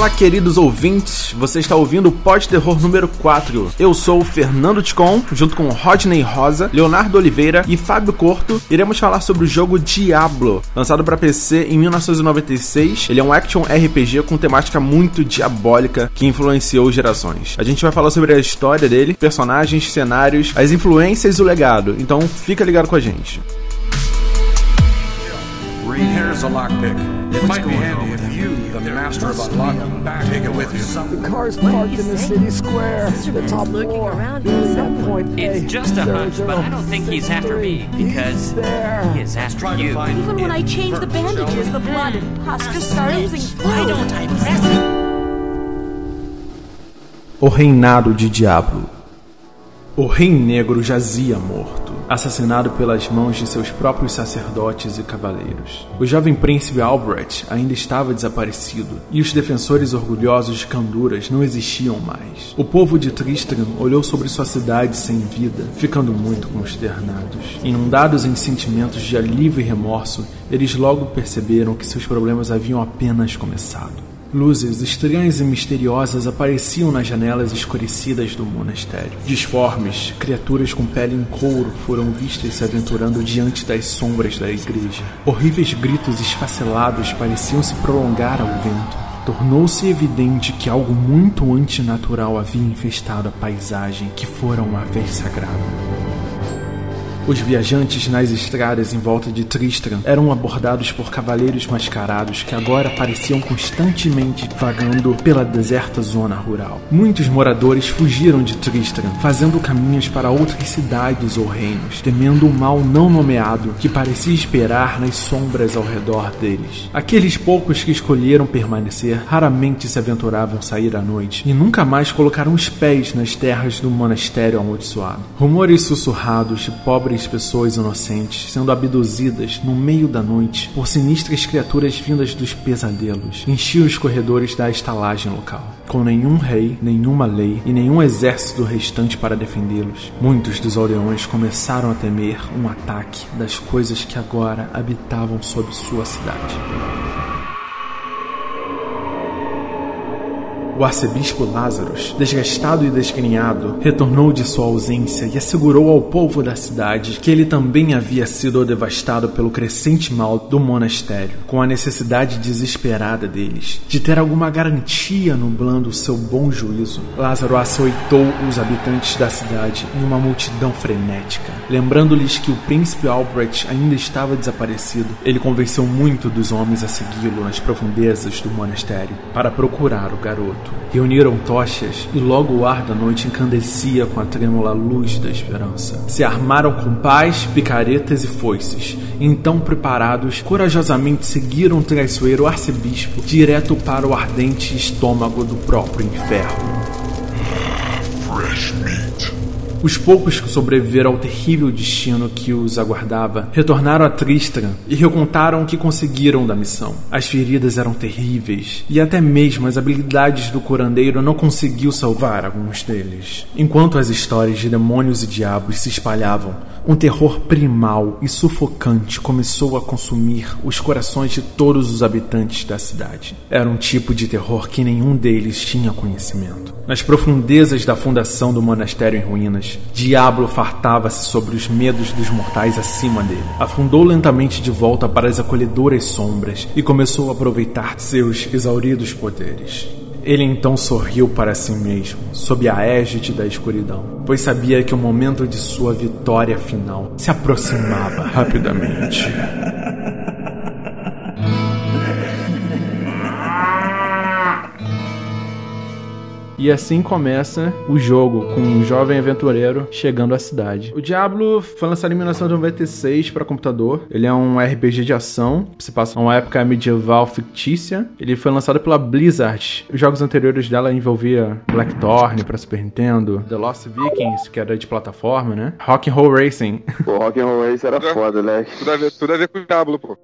Olá, queridos ouvintes, você está ouvindo o Pod Terror número 4. Eu sou o Fernando Ticon, junto com Rodney Rosa, Leonardo Oliveira e Fábio Corto, iremos falar sobre o jogo Diablo, lançado para PC em 1996. Ele é um action RPG com temática muito diabólica que influenciou gerações. A gente vai falar sobre a história dele, personagens, cenários, as influências e o legado, então fica ligado com a gente. Here's a lockpick. It might be handy if you, the master of unlocking, take it with you. The car's parked in the city square. The top looking floor. that point A. It's just a hunch, but I don't think he's after me because there. he is after you. Even when I changed the bandages, the blood and pus just oozing Why don't I press it? O Reinado de Diablo. O Rei Negro jazia morto, assassinado pelas mãos de seus próprios sacerdotes e cavaleiros. O jovem príncipe Albrecht ainda estava desaparecido, e os defensores orgulhosos de Canduras não existiam mais. O povo de Tristram olhou sobre sua cidade sem vida, ficando muito consternados. Inundados em sentimentos de alívio e remorso, eles logo perceberam que seus problemas haviam apenas começado. Luzes estranhas e misteriosas apareciam nas janelas escurecidas do monastério. Disformes, criaturas com pele em couro foram vistas se aventurando diante das sombras da igreja. Horríveis gritos esfacelados pareciam se prolongar ao vento. Tornou-se evidente que algo muito antinatural havia infestado a paisagem que fora uma vez sagrada. Os viajantes nas estradas em volta de Tristram eram abordados por cavaleiros mascarados que agora pareciam constantemente vagando pela deserta zona rural. Muitos moradores fugiram de Tristram, fazendo caminhos para outras cidades ou reinos, temendo o mal não nomeado que parecia esperar nas sombras ao redor deles. Aqueles poucos que escolheram permanecer raramente se aventuravam sair à noite e nunca mais colocaram os pés nas terras do monastério amaldiçoado. Rumores sussurrados de pobres pessoas inocentes sendo abduzidas no meio da noite por sinistras criaturas vindas dos pesadelos enchiam os corredores da estalagem local. Com nenhum rei, nenhuma lei e nenhum exército restante para defendê-los, muitos dos aldeões começaram a temer um ataque das coisas que agora habitavam sob sua cidade. O arcebispo Lázaros, desgastado e desgrenhado, retornou de sua ausência e assegurou ao povo da cidade que ele também havia sido devastado pelo crescente mal do monastério, com a necessidade desesperada deles de ter alguma garantia nublando seu bom juízo. Lázaro açoitou os habitantes da cidade em uma multidão frenética, lembrando-lhes que o príncipe Albrecht ainda estava desaparecido. Ele convenceu muito dos homens a segui-lo nas profundezas do monastério para procurar o garoto. Reuniram tochas e logo o ar da noite encandecia com a trêmula luz da esperança. Se armaram com pás, picaretas e foices. E então, preparados, corajosamente seguiram o traiçoeiro arcebispo direto para o ardente estômago do próprio inferno. Fresh meat. Os poucos que sobreviveram ao terrível destino que os aguardava retornaram a Tristram e recontaram o que conseguiram da missão. As feridas eram terríveis e até mesmo as habilidades do curandeiro não conseguiu salvar alguns deles. Enquanto as histórias de demônios e diabos se espalhavam, um terror primal e sufocante começou a consumir os corações de todos os habitantes da cidade. Era um tipo de terror que nenhum deles tinha conhecimento. Nas profundezas da fundação do monastério em ruínas, Diablo fartava-se sobre os medos dos mortais acima dele. Afundou lentamente de volta para as acolhedoras sombras e começou a aproveitar seus exauridos poderes. Ele então sorriu para si mesmo, sob a égide da escuridão, pois sabia que o momento de sua vitória final se aproximava rapidamente. E assim começa o jogo, com um jovem aventureiro chegando à cidade. O Diablo foi lançado em 1996 para computador. Ele é um RPG de ação, se passa numa época medieval fictícia. Ele foi lançado pela Blizzard. Os jogos anteriores dela envolvia Blackthorn para Super Nintendo, The Lost Vikings, que era de plataforma, né? Rock and Roll Racing. Pô, Rock'n'Roll Race era foda, né? Tudo a ver, tudo a ver com o Diablo, pô.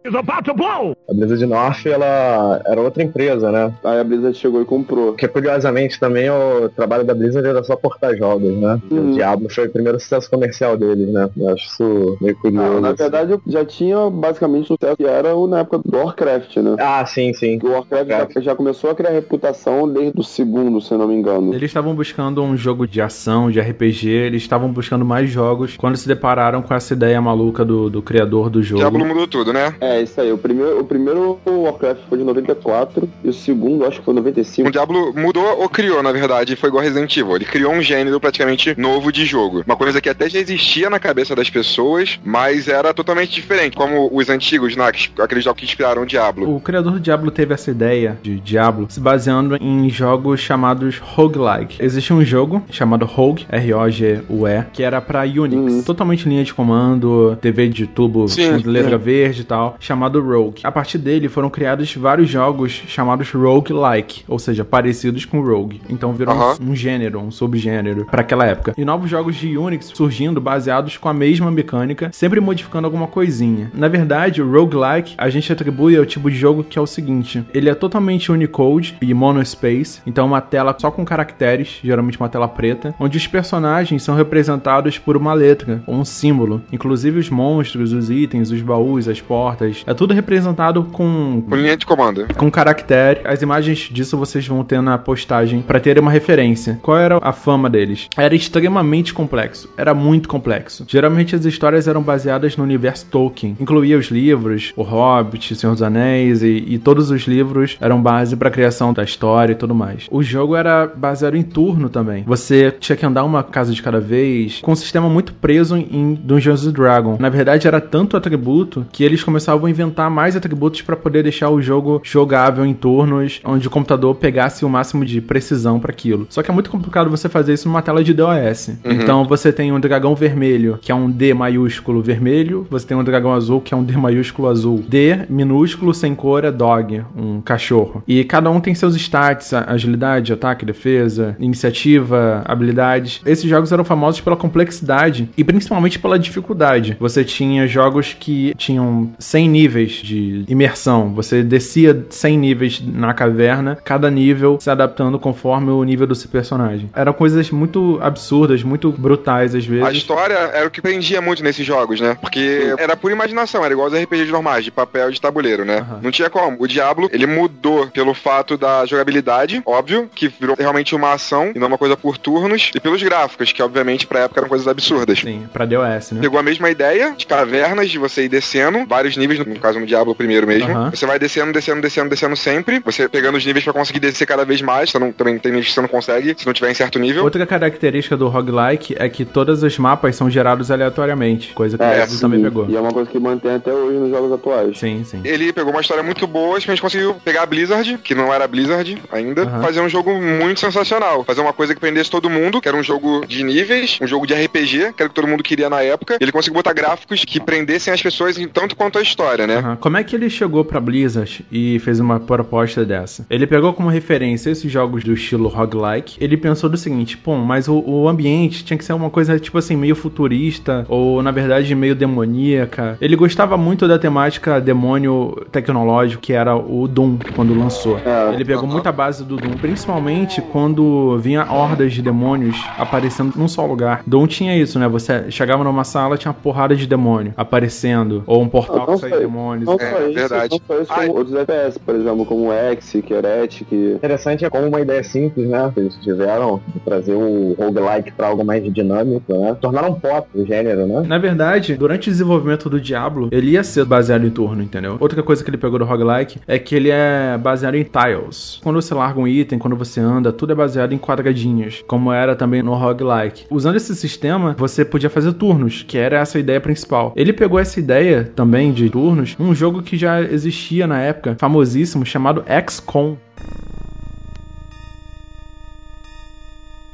A Blizzard North, ela era outra empresa, né? Aí a Blizzard chegou e comprou. Que curiosamente também também o trabalho da Blizzard era só portar jogos, né? Uhum. O Diablo foi o primeiro sucesso comercial deles, né? Eu acho isso meio curioso. Não, na assim. verdade já tinha basicamente sucesso que era o- na época do Warcraft, né? Ah, sim, sim. O Warcraft já, já começou a criar reputação desde o segundo, se eu não me engano. Eles estavam buscando um jogo de ação, de RPG, eles estavam buscando mais jogos quando se depararam com essa ideia maluca do, do criador do jogo. Diablo mudou tudo, né? É, isso aí. O primeiro, o primeiro Warcraft foi de 94 e o segundo acho que foi O 95. Diablo mudou ou criou, na verdade, foi igual Resident Evil. Ele criou um gênero praticamente novo de jogo. Uma coisa que até já existia na cabeça das pessoas, mas era totalmente diferente. Como os antigos, né? que- Aqueles jogos que inspiraram o Diablo. O criador do Diablo teve essa ideia de Diablo se baseando em jogos chamados roguelike. Existe um jogo chamado Rogue, R-O-G-U-E, que era pra Unix, totalmente linha de comando, TV de tubo Sim, com letra sim. verde e tal, chamado Rogue. A partir dele foram criados vários jogos chamados roguelike, ou seja, parecidos com Rogue. Então virou um- um gênero, um subgênero pra aquela época. E novos jogos de Unix surgindo baseados com a mesma mecânica, sempre modificando alguma coisinha. Na verdade, o roguelike a gente atribui ao tipo de jogo que é o seguinte: ele é totalmente Unicode e monospace, então uma tela só com caracteres, geralmente uma tela preta, onde os personagens são representados por uma letra ou um símbolo. Inclusive os monstros, os itens, os baús, as portas, é tudo representado com Com linha de comando. com caractere. As imagens disso vocês vão ter na postagem pra terem uma referência. Qual era a fama deles? Era extremamente complexo. Era muito complexo. Geralmente as histórias eram baseadas no universo Tolkien. Incluía os livros, O Hobbit, Senhor dos Anéis e, e todos os livros eram base pra criação da história e tudo mais. O jogo era baseado em turno também. Você tinha que andar uma casa de cada vez, com um sistema muito preso em Dungeons Dragons. Na verdade, era tanto atributo que eles começavam a inventar mais atributos pra poder deixar o jogo jogável em turnos, onde o computador pegasse o máximo de precisão pra aquilo. Só que é muito complicado você fazer isso numa tela de DOS. Então você tem um dragão vermelho, que é um D maiúsculo vermelho, você tem um dragão azul, que é um D maiúsculo azul. D minúsculo sem cor é dog, um cachorro. E cada um tem seus stats, agilidade, ataque, defesa, iniciativa, habilidades. Esses jogos eram famosos pela complexidade e principalmente pela dificuldade. Você tinha jogos que tinham 100 níveis de imersão. Você descia 100 níveis na caverna, cada nível se adaptando conforme o nível do seu personagem. Eram coisas muito absurdas, muito brutais às vezes. A história era o que prendia muito nesses jogos, né? Porque era pura imaginação, era igual aos RPGs normais, de papel e de tabuleiro, né? Aham. Não tinha como. O Diablo, ele mudou pelo fato da jogabilidade, óbvio, que virou realmente uma ação e não uma coisa por turnos, e pelos gráficos, que obviamente pra época eram coisas absurdas. Sim, pra DOS, né? Pegou a mesma ideia de cavernas, de você ir descendo, vários níveis, no caso no Diablo primeiro mesmo. Aham. Você vai descendo, descendo, descendo, descendo sempre. Você pegando os níveis pra conseguir descer cada vez mais. Você não, também tem níveis que você não consegue, se não tiver em certo nível. Outra característica do roguelike é que todos os mapas são gerados aleatoriamente, coisa que o É, Diablo também sim. pegou. E é uma coisa que mantém até hoje nos jogos atuais. Sim, sim. Ele pegou uma história muito boa, simplesmente conseguiu pegar a Blizzard, que não era Blizzard ainda, Aham. fazer um jogo muito sensacional. Fazer uma coisa que prendesse todo mundo, que era um jogo de níveis, um jogo de RPG, que era o que todo mundo queria na época. Ele conseguiu botar gráficos que prendessem as pessoas em tanto quanto a história, né? Aham. Como é que ele chegou pra Blizzard e fez uma proposta dessa? Ele pegou como referência esses jogos do estilo roguelike. Ele pensou do seguinte: pô, mas o, o ambiente tinha que ser uma coisa tipo assim, meio futurista, ou na verdade meio demoníaca. Ele gostava muito da temática demônio tecnológico, que era o Doom, quando lançou. É. Ele pegou muita base do Doom, principalmente quando vinha hordas de demônios aparecendo num só lugar. Doom tinha isso, né? Você chegava numa sala, tinha uma porrada de demônio aparecendo, ou um portal que sei. demônios. Não É, só isso, verdade. não só isso, Ai. como outros FPS, por exemplo, como X, Heretic. interessante é como uma ideia simples, né? Que eles tiveram trazer o roguelike pra algo mais dinâmico, né? Tornaram pop o gênero, né? Na verdade, durante o desenvolvimento do Diablo, ele ia ser baseado em turno, entendeu? Outra coisa que ele pegou do roguelike é que ele é baseado em tiles. Quando você larga um item, quando você anda, tudo é baseado em quadradinhos, como era também no roguelike. Usando esse sistema, você podia fazer turnos, que era essa ideia principal. Ele pegou essa ideia também de turnos num jogo que já existia na época, famosíssimo, chamado XCOM.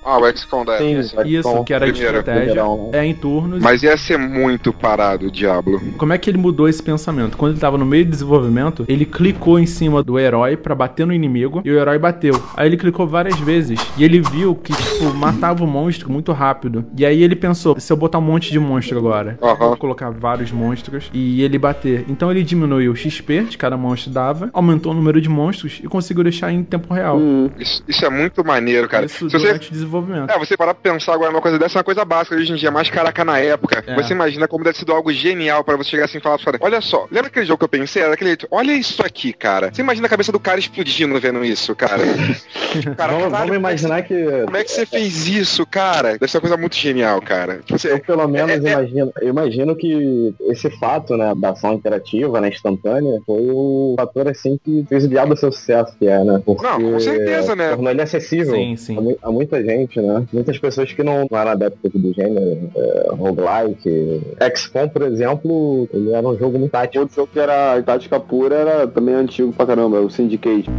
Ah, o XCOM da Sim, época. Sim. Isso, que era de Primeiro. estratégia, Primeirão, né? é em turnos. Mas ia ser muito parado o Diablo. Como é que ele mudou esse pensamento? Quando ele tava no meio do desenvolvimento, ele clicou em cima do herói pra bater no inimigo e o herói bateu. Aí ele clicou várias vezes e ele viu que, tipo, matava o monstro muito rápido. E aí ele pensou: se eu botar um monte de monstro agora, Aham. vou colocar vários monstros e ele bater. Então ele diminuiu o XP de cada monstro dava, aumentou o número de monstros e conseguiu deixar em tempo real. Isso, isso é muito maneiro, cara. Isso Se você durante o desenvolvimento. É, você parar pra pensar agora numa coisa dessa, é uma coisa básica hoje em dia, mais caraca na época. É. Você imagina como deve ter sido algo genial pra você chegar assim e falar pra olha só, lembra aquele jogo que eu pensei? Era aquele jeito, olha isso aqui, cara. Você imagina a cabeça do cara explodindo vendo isso, cara. cara Vamos, caralho, vamos imaginar que. Como é que você fez isso, cara? Deve ser uma coisa muito genial, cara. Tipo, Eu Você, pelo menos é- é- imagino, eu imagino que esse fato, né, da ação interativa, né, instantânea, foi o fator assim que fez o diabo seu sucesso, que é, né? Porque Não, com certeza, né? Tornou ele acessível Sim, sim. A, a muita gente, né? Muitas pessoas que não, não eram adeptas do gênero, é, roguelike. XCOM, por exemplo, ele era um jogo muito tático. Outro jogo que era tática pura era também antigo pra caramba, o Syndicate.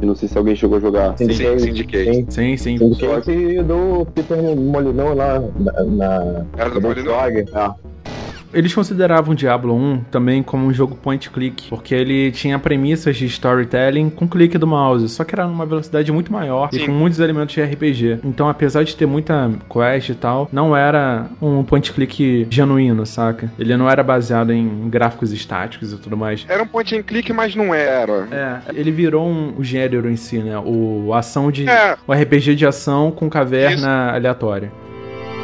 Não sei se alguém chegou a jogar. Sim, Syndicate. Sim. Sim, sim. Syndicate do Peter Molinão lá na, na Era do Molinão? Dog. Eles consideravam Diablo 1 também como um jogo point click, porque ele tinha premissas de storytelling com clique do mouse, só que era numa velocidade muito maior e Sim. com muitos elementos de RPG. Então, apesar de ter muita quest e tal, não era um point click genuíno, saca? Ele não era baseado em gráficos estáticos e tudo mais. Era um point and click, mas não era. É, ele virou um, o gênero em si, né? O ação de. É. O RPG de ação com caverna aleatória.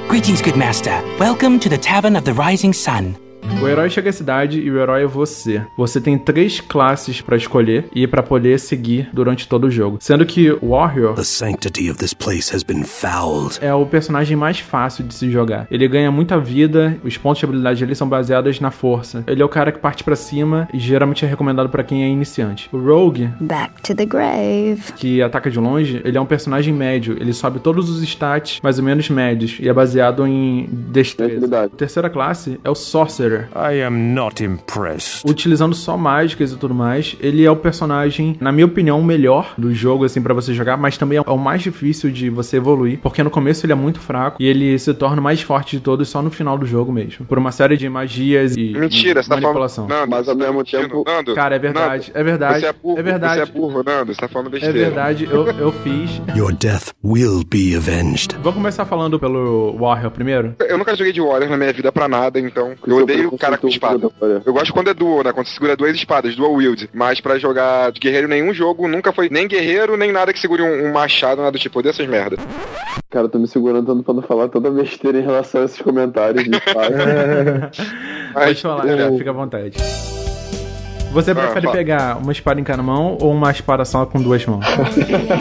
Greetings, good master. Welcome to the Tavern of the Rising Sun. O herói chega à cidade e o herói é você. Você tem três classes pra escolher e pra poder seguir durante todo o jogo. Sendo que o Warrior The sanctity of this place has been fouled. é o personagem mais fácil de se jogar. Ele ganha muita vida, os pontos de habilidade dele são baseados na força. Ele é o cara que parte pra cima e geralmente é recomendado pra quem é iniciante. O Rogue, Back to the grave. que ataca de longe, ele é um personagem médio. Ele sobe todos os stats mais ou menos médios e é baseado em destreza. A terceira classe é o Sorcerer. I am not impressed. utilizando só mágicas e tudo mais. Ele é o personagem, na minha opinião, o melhor do jogo, assim, pra você jogar, mas também é o mais difícil de você evoluir, porque no começo ele é muito fraco e ele se torna o mais forte de todos só no final do jogo mesmo. Por uma série de magias e Mentira, e você tá manipulação. falando. Nando, Mas ao tá mesmo tempo- Nando, Cara, é verdade, Nando, é verdade, Você é burro, é verdade. Você é burro, Nando. Você tá falando É besteira. verdade, eu, eu fiz. Your death will be avenged. Vou começar falando pelo Warrior primeiro. Eu nunca joguei de Warrior na minha vida pra nada, então eu odeio o cara com espada. Eu gosto quando é duo, né? Quando você segura duas espadas, dual wield. Mas pra jogar de guerreiro em nenhum jogo, nunca foi nem guerreiro, nem nada que segure um, um machado, nada do tipo. Dessas merda. Cara, eu tô me segurando tanto pra não falar toda besteira em relação a esses comentários de espada. Pode falar, é, cara, fica à vontade. Você prefere fala. pegar uma espada em cada mão ou uma espada só com duas mãos?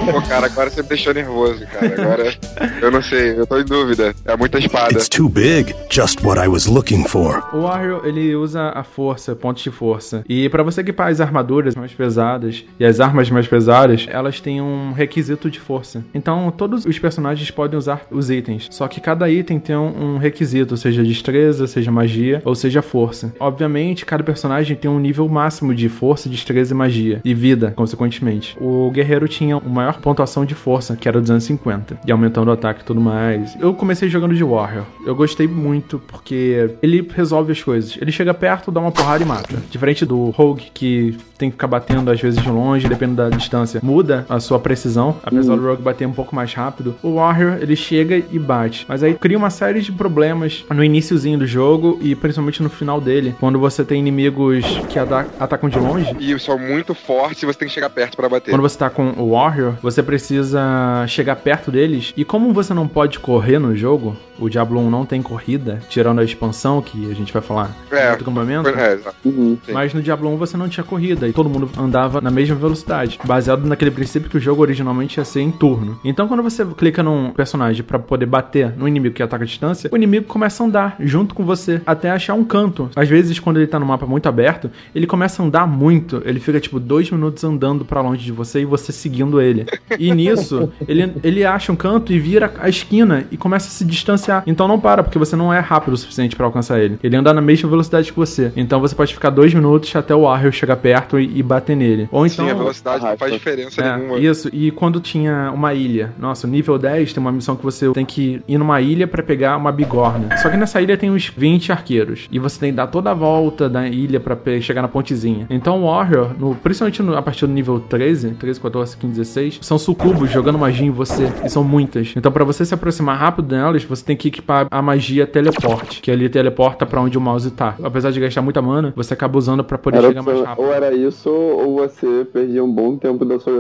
Pô, cara, agora você me deixou nervoso, cara. Agora eu não sei, eu tô em dúvida. É muita espada. It's too big. Just what I was looking for. O Warrior, ele usa a força, pontos de força. E pra você equipar as armaduras mais pesadas e as armas mais pesadas, elas têm um requisito de força. Então, todos os personagens podem usar os itens. Só que cada item tem um, um requisito, seja destreza, seja magia ou seja força. Obviamente, cada personagem tem um nível máximo de força, destreza e magia. E vida, consequentemente. O guerreiro tinha uma maior pontuação de força, que era 250. E aumentando o ataque e tudo mais. Eu comecei jogando de Warrior. Eu gostei muito porque ele resolve as coisas. Ele chega perto, dá uma porrada e mata. Diferente do Rogue, que tem que ficar batendo às vezes de longe, dependendo da distância. Muda a sua precisão, apesar do Rogue bater um pouco mais rápido. O Warrior, ele chega e bate. Mas aí cria uma série de problemas no iniciozinho do jogo e principalmente no final dele, quando você tem inimigos que ata- atacam de longe. E são muito fortes e você tem que chegar perto pra bater. Quando você tá com o Warrior, você precisa chegar perto deles. E como você não pode correr no jogo, o Diablo 1 não tem corrida, tirando a expansão, que a gente vai falar É, no outro acampamento. É. Uhum. Mas no Diablo 1 você não tinha corrida e todo mundo andava na mesma velocidade, baseado naquele princípio que o jogo originalmente ia ser em turno. Então quando você clica num personagem pra poder bater no inimigo que ataca a distância, o inimigo começa a andar junto com você até achar um canto. Às vezes quando ele tá no mapa muito aberto, ele começa começa a andar muito, ele fica tipo dois minutos andando pra longe de você e você seguindo ele. E nisso, ele, ele acha um canto e vira a esquina e começa a se distanciar. Então não para, porque você não é rápido o suficiente pra alcançar ele. Ele anda na mesma velocidade que você. Então você pode ficar dois minutos até o Warrior chegar perto e, e bater nele. Ou então. Sim, a velocidade não faz diferença É, nenhuma. isso. E quando tinha uma ilha, nossa, nível 10 tem uma missão que você tem que ir numa ilha pra pegar uma bigorna. Só que nessa ilha tem uns 20 arqueiros e você tem que dar toda a volta da ilha pra pe- chegar na pontezinha. Então o Warrior, no, principalmente no- a partir do nível 13, 13, 14, 15, 16, são sucubos jogando magia em você e são muitas. Então pra você se aproximar rápido delas, você tem que equipar a magia teleporte, que ali teleporta pra onde o mouse tá. Apesar de gastar muita mana, você acaba usando pra poder Era chegar mais rápido. ou era isso, ou você perdia um bom tempo da sua,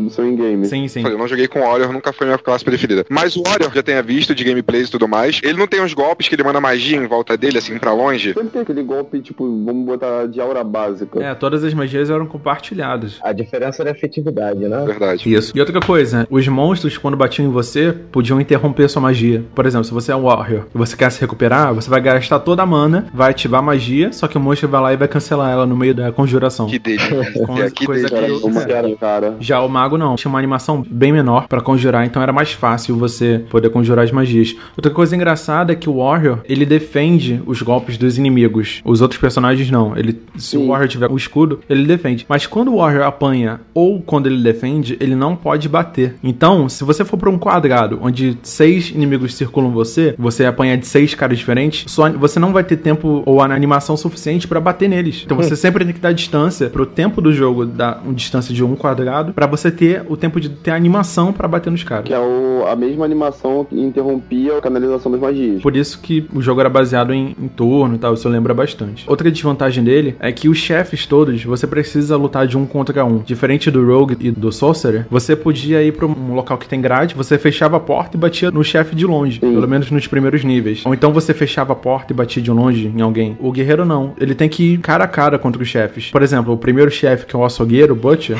do seu in-game. Sim, sim. Eu não joguei com o Warrior, nunca foi minha classe preferida. Mas o Warrior, já tenha visto de gameplays e tudo mais, ele não tem uns golpes que ele manda magia em volta dele, assim, pra longe. Sempre tem aquele golpe, tipo, vamos botar de aura básica. É, todas as magias eram compartilhadas. A diferença era a efetividade, né? Verdade. Isso. E outra coisa, os monstros, quando batiam em você, podiam interromper sua magia. Por exemplo, se você é um Warrior e você quer se recuperar, você vai gastar toda a mana, vai ativar a magia, só que o monstro vai lá e vai cancelar ela no meio da conjuração. Que delícia. É, que coisa delícia. Era que- uma cara, cara. Já o mago não, tinha uma animação bem menor pra conjurar, então era mais fácil você poder conjurar as magias. Outra coisa engraçada é que o Warrior, ele defende os golpes dos inimigos. Os outros personagens não. Ele se o Sim. Warrior tiver um escudo, ele defende. Mas quando o Warrior apanha ou quando ele defende, ele não pode bater. Então, se você for pra um quadrado onde seis inimigos circulam você, você apanhar de seis caras diferentes, só você não vai ter tempo ou animação suficiente pra bater neles. Então você sempre tem que dar distância pro tempo do jogo dar uma distância de um quadrado pra você ter o tempo de ter animação pra bater nos caras. Que é o, a mesma animação que interrompia a canalização das magias. Por isso que o jogo era baseado em, em turno e tal, isso lembra bastante. Outra desvantagem dele é que os chefes todos, você precisa lutar de um contra um. Diferente do Rogue e do Sorcerer, você podia ir pra um local que tem grade, você fechava a porta e batia no chefe de longe, Sim. pelo menos nos primeiros níveis. Ou então você fechava a porta e batia de longe em alguém. O guerreiro não, ele tem que ir cara a cara contra os chefes. Por exemplo, o primeiro chefe, que é o açougueiro, o Butcher.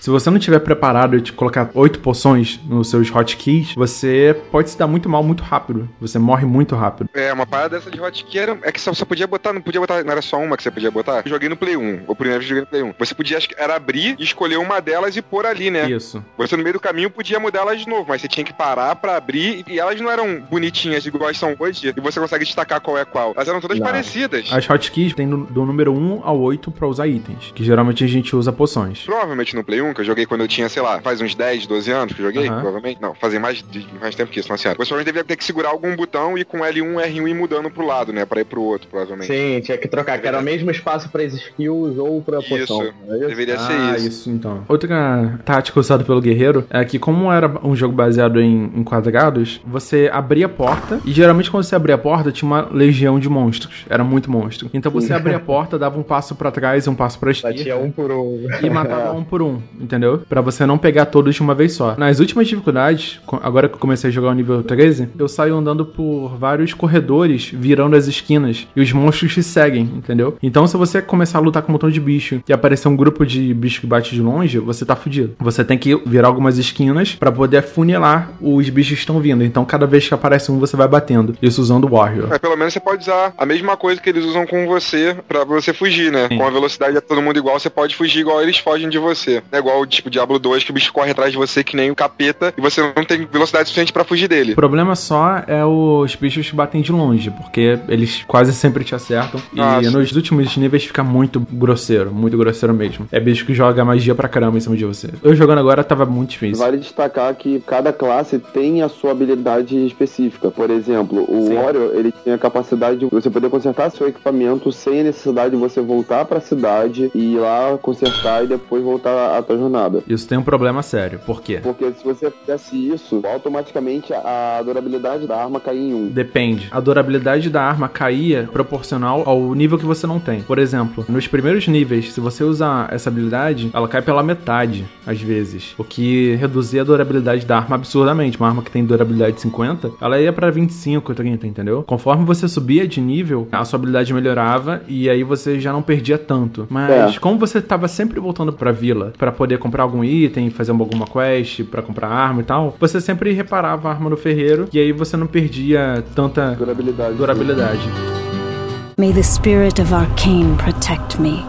Se você não tiver preparado e te colocar oito poções nos seus hotkeys, você pode se dar muito mal muito rápido. Você morre muito rápido. É, uma parada dessa de hotkey era, é que só você podia botar, não podia botar, não era só uma que você podia botar. Eu joguei no Play 1, o primeiro que eu joguei no Play 1. Você podia, acho que era abrir e escolher uma delas e pôr ali, né? Isso. Você no meio do caminho podia mudar elas de novo, mas você tinha que parar pra abrir e elas não eram bonitinhas igual elas são hoje e você consegue destacar qual é qual. Elas eram todas Não. parecidas. As hotkeys tem do, do número 1 ao 8 pra usar itens, que geralmente a gente usa poções. Provavelmente no Play 1, que eu joguei quando eu tinha, sei lá, faz uns 10, 12 anos que eu joguei, provavelmente. Não, fazia mais, de- mais tempo que isso, não senhora. Você provavelmente devia ter que segurar algum botão e com L1, R1 ir mudando pro lado, né? Pra ir pro outro, provavelmente. Sim, tinha que trocar, que era o mesmo espaço para as skills ou pra Isso. poção. é isso? Deveria ser Ah, isso. isso então. Outra tática usada pelo guerreiro é que, como era um jogo baseado em, em quadrados, você abria a porta e geralmente quando você abria a porta tinha uma legião de monstros. Era muito monstro. Então você abria a porta, dava um passo pra trás e um passo pra esquerda. Batia um por um. e matava um por um, entendeu? Pra você não pegar todos de uma vez só. Nas últimas dificuldades, agora que eu comecei a jogar o nível 13, eu saio andando por vários corredores, virando as esquinas, e os monstros te seguem, entendeu? Então se você começar a lutar com um montão de bicho e aparecer um grupo de bicho que bate de longe, você tá fudido. Você tem que virar algumas esquinas pra poder funilar os bichos que estão vindo. Então cada vez que aparece um, você vai batendo. Isso usando o Warrior. Mas pelo menos você pode usar a mesma coisa que eles usam com você pra você fugir, né? Sim. Com a velocidade de todo mundo igual, você pode fugir igual eles fogem de você. É igual tipo Diablo 2, que o bicho corre atrás de você que nem um capeta e você não tem velocidade suficiente pra fugir dele. O problema só é os bichos que batem de longe, porque eles quase sempre te acertam. E Nossa. nos últimos níveis fica muito grosseiro, muito grosseiro mesmo. É bicho que joga magia pra caramba em cima de você. Eu jogando agora tava muito difícil. Vale destacar que cada classe tem a sua habilidade específica. Por exemplo, o Sim. Warrior, ele tem a capacidade de você poder consertar seu equipamento sem a necessidade de você voltar pra cidade e ir lá consertar e depois voltar à tua jornada. Isso tem um problema sério. Por quê? Porque se você fizesse isso, automaticamente a durabilidade da arma cai em um. Depende. A durabilidade da arma caía proporcional ao nível que você não tem. Por exemplo, nos primeiros níveis, se você usar essa habilidade, ela cai pela metade, às vezes. O que reduzia a durabilidade da arma absurdamente. Uma arma que tem durabilidade 50, ela ia pra 25, 30, entendeu? Conforme você subia de nível, a sua habilidade melhorava e aí você já não perdia tanto. Mas É. como você tava sempre voltando pra vila pra poder comprar algum item, fazer alguma quest, pra comprar arma e tal, você sempre reparava a arma no ferreiro e aí você não perdia tanta Durabilidade. durabilidade. May the spirit of Arcane protect me.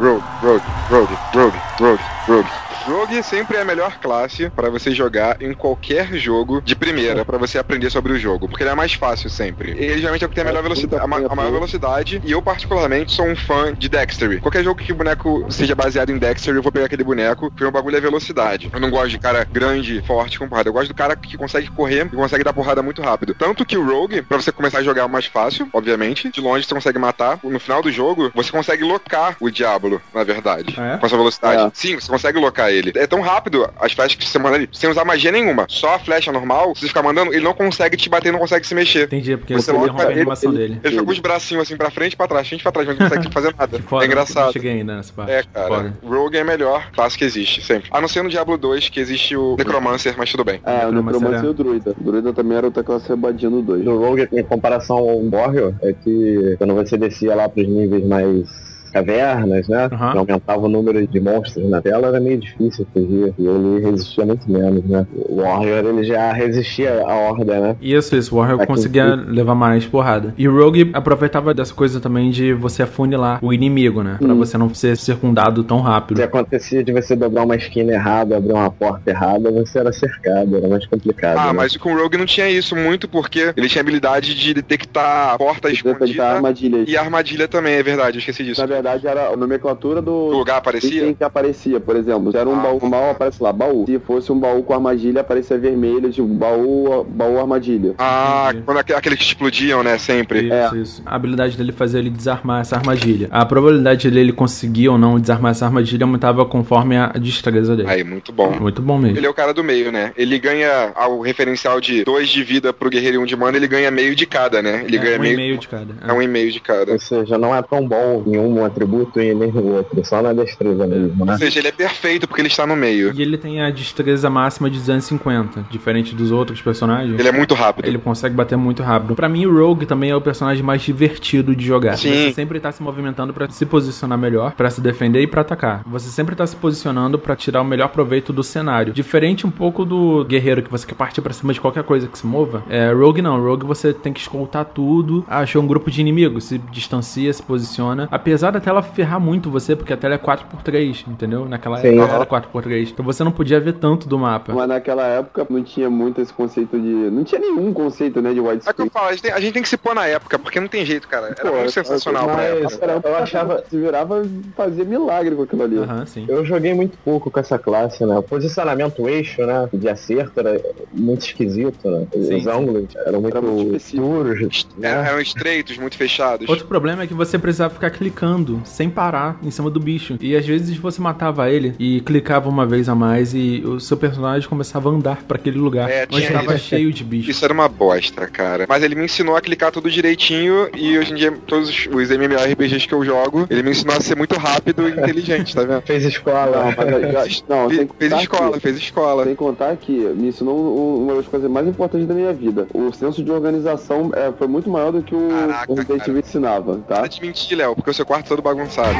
Rogue, Rogue, Rogue, Rogue, Rogue, Rogue. Rogue sempre é a melhor classe para você jogar em qualquer jogo de primeira, para você aprender sobre o jogo, porque ele é mais fácil sempre. Ele geralmente é o que tem a melhor velocidade, a, ma- a maior velocidade, e eu particularmente sou um fã de Dexterity. Qualquer jogo que o boneco seja baseado em Dexterity, eu vou pegar aquele boneco, porque o bagulho é velocidade. Eu não gosto de cara grande, forte, com porrada. Eu gosto do cara que consegue correr e consegue dar porrada muito rápido. Tanto que o Rogue, pra você começar a jogar mais fácil, obviamente, de longe você consegue matar. No final do jogo, você consegue locar o Diablo, na verdade. Ah, é? Com a sua velocidade. É. Sim, você consegue locar ele. É tão rápido as flechas que você manda ali, sem usar magia nenhuma. Só a flecha normal, se você ficar mandando, ele não consegue te bater, não consegue se mexer. Entendi, porque Você interrompe a ele- animação ele- dele. Ele fica com os bracinhos assim pra frente e pra trás, frente e pra trás, mas não consegue fazer nada. Foda, é engraçado. Não cheguei ainda nessa parte. É, cara. Foda. Rogue é a melhor classe que existe, sempre. A não ser no Diablo 2, que existe o Necromancer, mas tudo bem. É, o Necromancer é- e o Druida. O Druida também era outra classe rebadinha no 2. Do Rogue, em comparação ao Warrior, é que quando você descia lá pros níveis mais cavernas, né? Que aumentava o número de monstros na tela, era meio difícil fugir. E ele resistia muito menos, né? O Warrior, ele já resistia à horda, né? Isso, isso. O Warrior Aqui- conseguia levar mais porrada. E o Rogue aproveitava dessa coisa também de você afunilar o inimigo, né? Pra Hum. você não ser circundado tão rápido. Se acontecia de você dobrar uma esquina errada, abrir uma porta errada, você era cercado, era mais complicado. Ah, né? mas com o Rogue não tinha isso muito, porque ele tinha habilidade de detectar a porta Detectar escondida armadilhas. e a armadilha também, é verdade, eu esqueci disso. Na verdade, era a nomenclatura do, O lugar aparecia? item que aparecia. Por exemplo, se era um Ah. baú mal, aparece lá, baú. Se fosse um baú com armadilha, aparecia vermelho, tipo, baú, baú armadilha. Ah, Entendi. quando aqu- aqueles que explodiam, né, sempre. Isso, É. isso. A habilidade dele fazia ele desarmar essa armadilha. A probabilidade dele conseguir ou não desarmar essa armadilha aumentava conforme a destreza dele. Aí, muito bom. Muito bom mesmo. Ele é o cara do meio, né? Ele ganha o referencial de dois de vida pro guerreiro e um de mana, ele ganha meio de cada, né? Ele é, ganha um meio. e meio de cada. É um e meio de cada. Ou seja, não é tão bom em um atributo e nem no outro, só na destreza mesmo, né? Ou seja, ele é perfeito porque ele está no meio. E ele tem a destreza máxima de 250, diferente dos outros personagens. Ele é muito rápido. Ele consegue bater muito rápido. Pra mim, o Rogue também é o personagem mais divertido de jogar. Sim. Você sempre tá se movimentando pra se posicionar melhor, pra se defender e pra atacar. Você sempre tá se posicionando pra tirar o melhor proveito do cenário. Diferente um pouco do guerreiro que você quer partir pra cima de qualquer coisa que se mova. É, Rogue não. Rogue você tem que escoltar tudo. Achou um grupo de inimigos, se distancia, se posiciona. Apesar da tela ferrar muito você, porque a tela é 4x3, entendeu? Naquela Sim. época era 4x3. Então você não podia ver tanto do mapa. Mas naquela época não tinha muito esse conceito de. Não tinha nenhum conceito, né, de É que eu widescreen. falo, a gente, tem, a gente tem que se pôr na época, porque não tem jeito, cara. Era Pô, muito sensacional pra mas- época. Era, Eu achava- Se virava, fazia milagre com aquilo ali. Aham, sim. Eu joguei muito pouco com essa classe, né? O posicionamento eixo, né? De acerto era muito esquisito, né? Os Sim, sim. ângulos eram muito Era muito duros, É, né? Eram estreitos, muito fechados. Outro problema é que você precisava ficar clicando sem parar em cima do bicho. E às vezes você matava ele e clicava uma vez a mais e o seu personagem começava a andar pra aquele lugar É, onde tinha estava cheio de bicho. Isso era uma bosta, cara. Mas ele me ensinou a clicar tudo direitinho e hoje em dia, todos os- MMORPGs que eu jogo, ele me ensinou a ser muito rápido e inteligente, tá vendo? Fez escola. Não, mas já- não, Fe- fez contar escola, que- fez escola. Sem contar que me ensinou um- uma das coisas mais importantes da minha vida. O senso de organização é, foi muito maior do que o Caraca, o Resident. Evil ensinava, tá? Para de mentir, Léo, porque o seu quarto é todo bagunçado.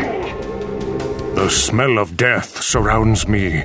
The smell of death surrounds me.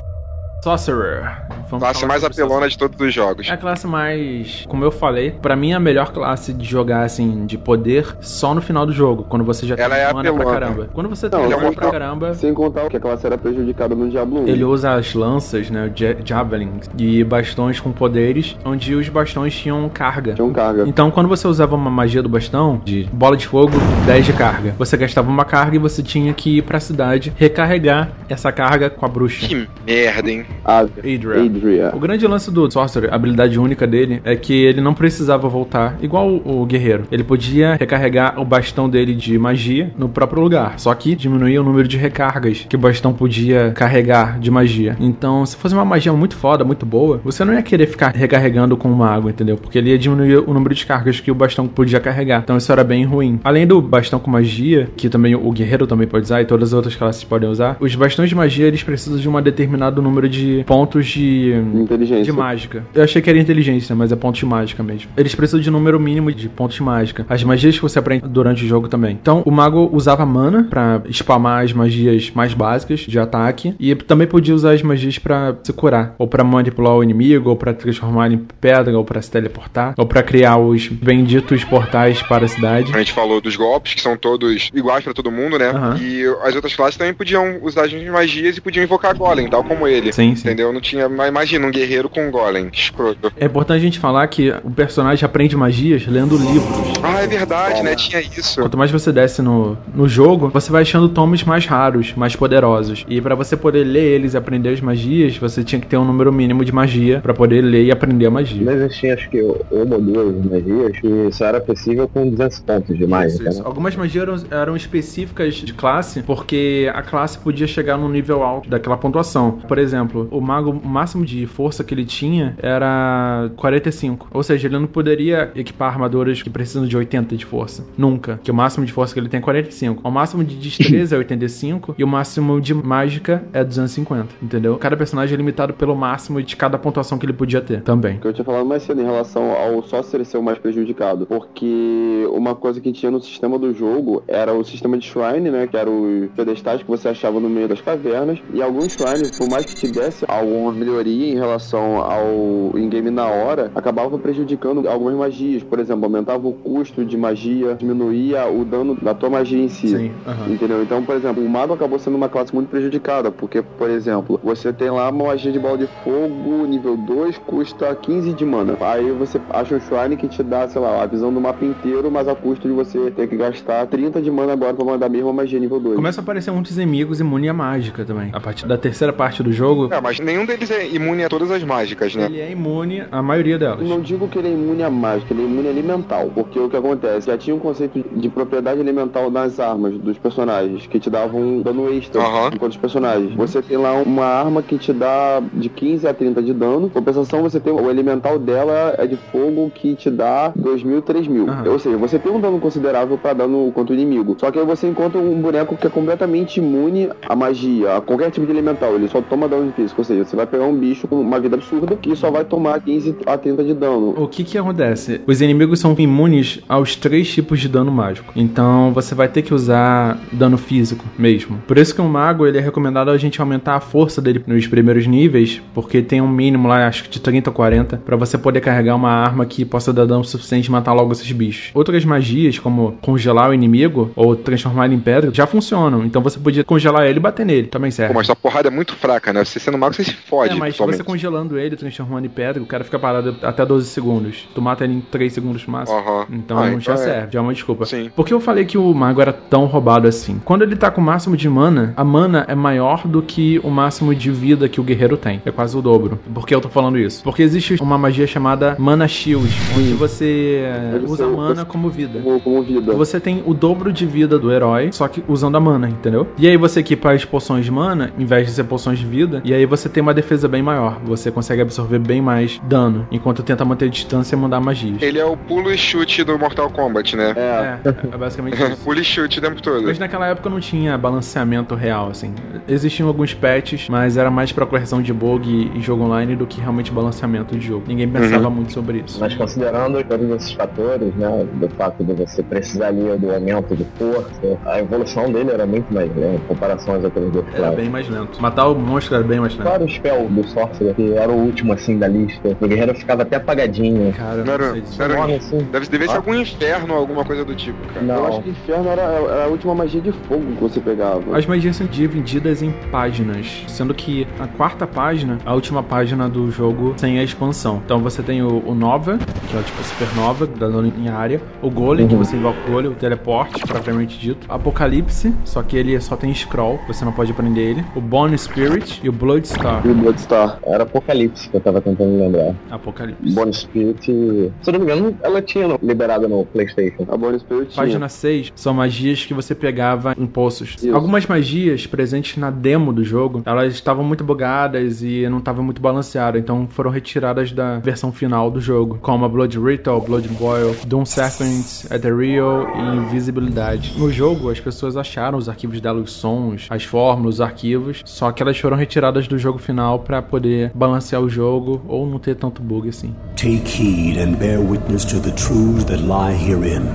Sorcerer. Vamos Classe mais apelona de todos os jogos. É a classe mais, como eu falei, pra mim é a melhor classe de jogar assim, de poder, só no final do jogo, quando você já Ela tem é mana pra apelona. caramba. Quando você tem Não, mana é uma pra caramba, Sem contar que a classe era prejudicada no Diablo 1. Ele usa as lanças, né, ja- javelins e bastões com poderes, onde os bastões tinham carga. Tinha um carga. Então, quando você usava uma magia do bastão, de bola de fogo, 10 de carga, você gastava uma carga e você tinha que ir pra cidade recarregar essa carga com a bruxa. Que merda, hein? Adria. Adria. O grande lance do Sorcerer, a habilidade única dele, é que ele não precisava voltar, igual o, o guerreiro. Ele podia recarregar o bastão dele de magia no próprio lugar, só que diminuía o número de recargas que o bastão podia carregar de magia. Então, se fosse uma magia muito foda, muito boa, você não ia querer ficar recarregando com uma água, entendeu? Porque ele ia diminuir o número de cargas que o bastão podia carregar. Então, isso era bem ruim. Além do bastão com magia, que também o guerreiro também pode usar e todas as outras classes podem usar, os bastões de magia eles precisam de um determinado número de de pontos de. Inteligência. De mágica. Eu achei que era inteligência, mas é pontos de mágica mesmo. Eles precisam de número mínimo de pontos de mágica. As magias que você aprende durante o jogo também. Então, o mago usava mana pra spamar as magias mais básicas de ataque. E também podia usar as magias pra se curar. Ou pra manipular o inimigo, ou pra transformar em pedra, ou pra se teleportar. Ou pra criar os benditos portais para a cidade. A gente falou dos golpes, que são todos iguais pra todo mundo, né? Aham. E as outras classes também podiam usar as magias e podiam invocar golem, tal como ele. Sim, sim. Entendeu? Não tinha. Mas imagina um guerreiro com um golem. Escroto. É importante a gente falar que o personagem aprende magias lendo livros. Ah, é verdade, né? Tinha isso. Quanto mais você desce no, no jogo, você vai achando tomos mais raros, mais poderosos. E pra você poder ler eles e aprender as magias, você tinha que ter um número mínimo de magia pra poder ler e aprender a magia. Mas existia acho que uma ou duas magias que só era possível com 200 pontos de mágica, Isso, isso. Algumas magias eram, eram específicas de classe, porque a classe podia chegar num nível alto daquela pontuação. Por exemplo, o mago, o máximo de força que ele tinha era 45. Ou seja, ele não poderia equipar armaduras que precisam de 80 de força. Nunca. Que o máximo de força que ele tem é 45. O máximo de destreza é 85 e o máximo de mágica é 250. Entendeu? Cada personagem é limitado pelo máximo de cada pontuação que ele podia ter também. que eu tinha falado mais cedo em relação ao Sorcerer ser o mais prejudicado. Porque uma coisa que tinha no sistema do jogo era o sistema de Shrine, né? Que era os pedestais que você achava no meio das cavernas. E alguns Shrines, por mais que tivesse alguma melhoria em relação ao in-game na hora, acabava prejudicando algumas magias. Por exemplo, aumentava o custo de magia, diminuía o dano da tua magia em si. Sim, aham. Entendeu? Então, por exemplo, o mago acabou sendo uma classe muito prejudicada, porque, por exemplo, você tem lá uma magia de bola de fogo, nível 2, custa 15 de mana. Aí você acha um shrine que te dá, sei lá, a visão do mapa inteiro, mas a custo de você ter que gastar 30 de mana agora pra mandar a mesma magia nível 2. Começa a aparecer muitos inimigos imune à mágica também. A partir da terceira parte do jogo, É, mas nenhum deles é imune a todas as mágicas, né? ele é imune à maioria delas. Não digo que ele é imune à mágica, ele é imune elemental. Porque o que acontece? Já tinha um conceito de propriedade elemental nas armas dos personagens, que te davam um dano extra Aham. enquanto os personagens. Você tem lá uma arma que te dá de 15 a 30 de dano. Compensação, você tem o elemental dela é de fogo que te dá 2.000, 3.000. Aham. Ou seja, você tem um dano considerável pra dano contra o inimigo. Só que aí você encontra um boneco que é completamente imune à magia, a qualquer tipo de elemental. Ele só toma dano físico. Ou seja, você vai pegar um bicho com uma vida absurda que só vai tomar 15 a 30 de dano. O que que acontece? Os inimigos são imunes aos três tipos de dano mágico. Então você vai ter que usar dano físico mesmo. Por isso que um mago ele é recomendado a gente aumentar a força dele nos primeiros níveis, porque tem um mínimo lá, acho que de 30 ou 40, pra você poder carregar uma arma que possa dar dano suficiente e matar logo esses bichos. Outras magias, como congelar o inimigo ou transformar ele em pedra, já funcionam. Então você podia congelar ele e bater nele, também serve. Pô, mas essa porrada é muito fraca, né? Você sendo mago, você se fode. É, mas totalmente. você congelando ele, transformando em pedra, o cara fica parado até 12 segundos. Tu mata ele em 3 segundos no máximo. Então Ah, já então é. serve, já é uma desculpa. Sim. Por que eu falei que o mago era tão roubado assim? Quando ele tá com o máximo de mana, a mana é maior do que o máximo de vida que o guerreiro tem. É quase o dobro. Por que eu tô falando isso? Porque existe uma magia chamada Mana Shield, onde você Deve usa mana como vida. Como vida. Você tem o dobro de vida do herói, só que usando a mana, entendeu? E aí você equipa as poções de mana, em vez de ser poções de vida, e aí você tem uma defesa bem maior. Você consegue absorver bem mais dano, enquanto tenta manter distância e mandar magias. Ele é o pulo e chute do Mortal Kombat, né? É. É, é basicamente isso. pulo e chute o tempo todo. Mas naquela época não tinha balanceamento real, assim. Existiam alguns patches, mas era mais pra correção de bug e jogo online do que realmente balanceamento de jogo. Ninguém pensava muito sobre isso. Mas considerando todos esses fatores, né, do fato de você precisar ali do aumento de força, a evolução dele era muito mais lenta em comparação às outras duas Era bem mais lento. Matar o monstro era bem mais lento. Claro, o spell do Sorcerer, que era o último assim da lista. O guerreiro ficava até apagadinho. Cara, Não era- não não era- Nome assim. Deve, deve ser Ah. algum inferno ou alguma coisa do tipo, cara. Eu acho Não. que inferno era, era a última magia de fogo que você pegava. As magias são divididas em páginas, sendo que a quarta página, a última página do jogo sem a expansão. Então você tem o, o Nova, que é o tipo supernova, da em área, o Golem, que você invoca o Golem, o Teleporte, propriamente dito, Apocalipse, só que ele só tem scroll, você não pode prender ele, o Bone Spirit e o Bloodstar. E o Bloodstar. Era Apocalipse que eu tava tentando lembrar. Apocalipse. Bonus Spirit, se eu não me engano, ela tinha no- liberada no PlayStation. A Bonus Spirit tinha. Página 6 são magias que você pegava em poços. Isso. Algumas magias presentes na demo do jogo, elas estavam muito bugadas e não estavam muito balanceadas, então foram retiradas da versão final do jogo, como a Blood Ritual, Blood Boil, Doom Serpent, Ethereal e Invisibilidade. No jogo, as pessoas acharam os arquivos dela, os sons, as fórmulas, os arquivos, só que elas foram retiradas do do jogo final pra poder balancear o jogo ou não ter tanto bug assim. Take heed and bear witness to the truths that lie herein,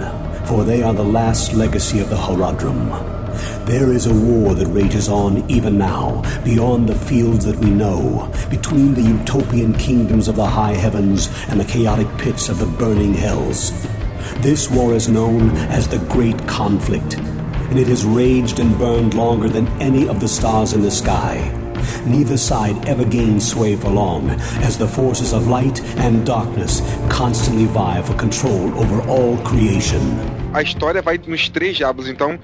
for they are the last legacy of the Haradrim. There is a war that rages on even now, beyond the fields that we know, between the utopian kingdoms of the high heavens and the chaotic pits of the burning hells. This war is known as the Great Conflict, and it has raged and burned longer than any of the stars in the sky. Neither side ever gains sway for long, as the forces of light and darkness constantly vie for control over all creation. A história vai nos três diabos, então.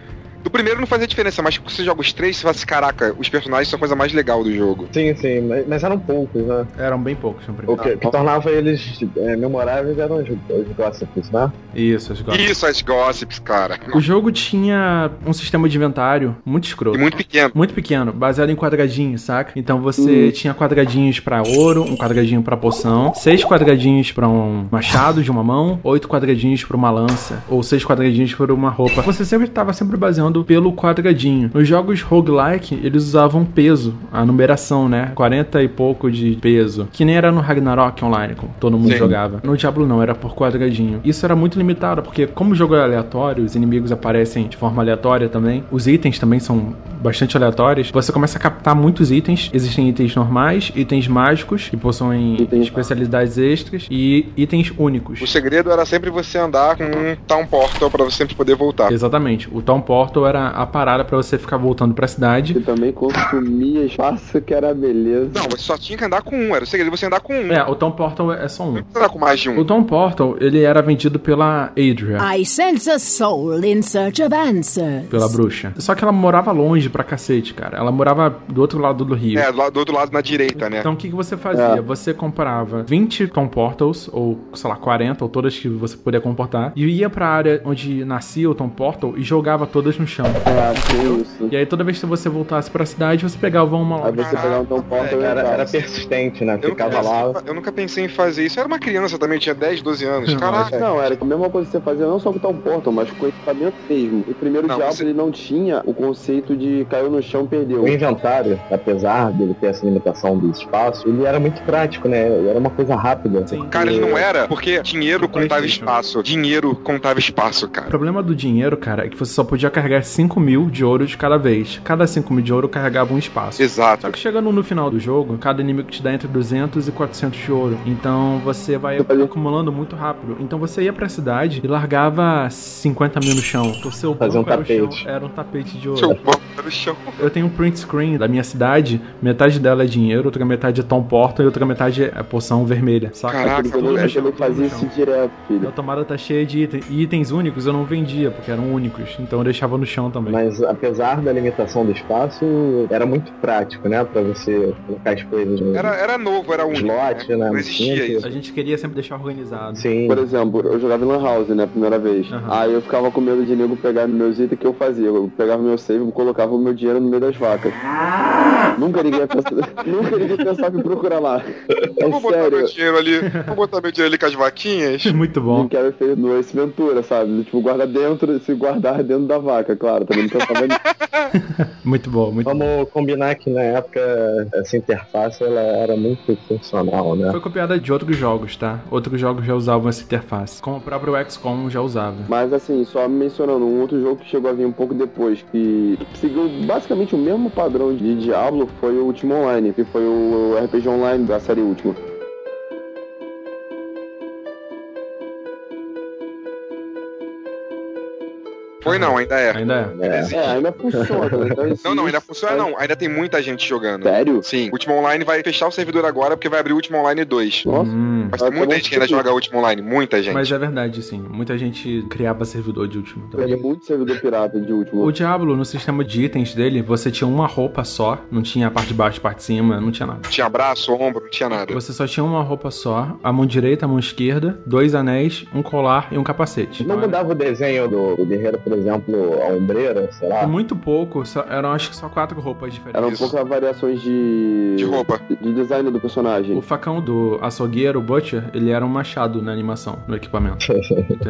Do primeiro não fazia diferença, mas quando você joga os três, você fala assim, caraca, os personagens são a coisa mais legal do jogo. Sim, sim, mas, mas eram poucos, né? Eram bem poucos no O primeiro. que, que tornava eles é, memoráveis eram os, os gossips, né? Isso, as gosto. Isso, as gossips, cara. O jogo tinha um sistema de inventário muito escroto. E muito pequeno. Muito pequeno, baseado em quadradinhos, saca? Então você tinha quadradinhos pra ouro, um quadradinho pra poção, seis quadradinhos pra um machado de uma mão, oito quadradinhos pra uma lança, ou seis quadradinhos pra uma roupa. Você sempre estava sempre baseando pelo quadradinho. Nos jogos roguelike, eles usavam peso, a numeração, né? 40 e pouco de peso. Que nem era no Ragnarok Online, como todo mundo Sim. jogava. No Diablo não, era por quadradinho. Isso era muito limitado, porque como o jogo é aleatório, os inimigos aparecem de forma aleatória também. Os itens também são bastante aleatórios. Você começa a captar muitos itens. Existem itens normais, itens mágicos, que possuem Itens- especialidades extras, e itens únicos. O segredo era sempre você andar com um Town Portal pra você sempre poder voltar. Exatamente. O Town Portal era a parada pra você ficar voltando pra cidade. Que também consumia espaço, que era beleza. Não, você só tinha que andar com um. Era o segredo você andar com um. É, o Town Portal é só um. Não andar com mais de um. O Town Portal, ele era vendido pela Adria. I sense a soul in search of answers. Pela bruxa. Só que ela morava longe pra cacete, cara. Ela morava do outro lado do rio. É, do, outro lado na direita, né? Então o que, que você fazia? Você comprava 20 Tom Portals, ou sei lá, 40, ou todas que você puder comportar, e ia pra área onde nascia o Tom Portal e jogava todas no chão. É, tem isso. E aí toda vez que você voltasse pra cidade, você pegava uma lá. Aí você pegava um porta e Era, era persistente, né? Eu nunca, Ficava lá. pensei, eu nunca pensei em fazer isso. Eu era uma criança também, tinha 10, 12 anos. Caraca. Não, era a mesma coisa que você fazia não só com o Portal, mas com o equipamento mesmo. O primeiro Não, Diablo você- ele não tinha o conceito de caiu no chão, perdeu. O inventário, apesar dele ter essa limitação do espaço, ele era muito prático, né? Ele Era uma coisa rápida. Sim. Cara, ele não era porque dinheiro O contava espaço. Dinheiro contava espaço, O cara. problema do dinheiro, cara, é que você só podia carregar 5 mil de ouro de cada vez. Cada 5 mil de ouro carregava um espaço. Só Exato. que chegando no final do jogo, cada inimigo te dá entre 200 e 400 de ouro. Então você vai acumulando muito rápido. Então você ia pra cidade e largava 50 mil no chão. O seu Fazer um banco era o chão- tapete. Era um tapete de Seu ouro. banco era o chão. Eu tenho um print screen da minha cidade. Metade dela é dinheiro, outra metade é Tom Porta e outra metade é poção vermelha. Saca? Caraca, Tudo eu chão, no fazia isso direto, A filho. tomada tá cheia de itens. E itens únicos eu não vendia, porque eram únicos. Então eu deixava no chão também. Mas apesar da limitação do espaço, era muito prático, né? Pra você colocar as coisas no Era, era novo, era único. slot, né? Não Tinha existia isso. A gente queria sempre deixar organizado. Sim. Por exemplo, eu jogava em Lan House, né, a primeira vez. Aham. Aí eu ficava com medo de nego pegar meus itens que eu fazia. Eu pegava meu save e colocava o meu dinheiro no meio das vacas. Nunca ninguém ia pensar, nunca ninguém pensava em procurar lá. Eu É vou botar meu sério. dinheiro ali. Vou botar meu dinheiro ali com as vaquinhas. Muito bom. Não quero feito no Ace Ventura, sabe? Tipo, guarda dentro, se guardar dentro da vaca, claro. Também não pensava nisso. Muito bom, muito bom. Vamos combinar que na época essa interface ela era muito funcional, né? Foi copiada de outros jogos, tá? Outros jogos já usavam essa interface. Como o próprio XCOM já usava. Mas assim, só mencionando, um outro jogo que chegou a vir um pouco depois, que seguiu basicamente o mesmo padrão de Diablo, foi o Ultima Online, que foi o RPG Online da série Ultima. Foi não, ainda é. Ainda é. É. É, ainda funciona. Então, existe- Não, não, ainda funciona não. Ainda tem muita gente jogando. Sério? Sim. Ultima Online vai fechar o servidor agora porque vai abrir o Ultima Online 2. Nossa. Hum, Mas tem muita gente que ainda joga Ultima Online. Muita gente. mas é verdade, sim. Muita gente criava servidor de último. também. Tem muito servidor pirata de Ultima. O Diablo, no sistema de itens dele, você tinha uma roupa só. Não tinha a parte de baixo, a parte de cima, não tinha nada. Tinha braço, ombro, não tinha nada. Você só tinha uma roupa só, a mão direita, a mão esquerda, dois anéis, um colar e um capacete. Não Então, era- mudava o desenho do, do guerreiro, por exemplo, a ombreira, sei lá. Muito pouco, só- eram acho que só quatro roupas diferentes. Eram poucas variações de. De roupa. De design do personagem. O facão do açougueiro, o Butcher, ele era um machado na animação, no equipamento.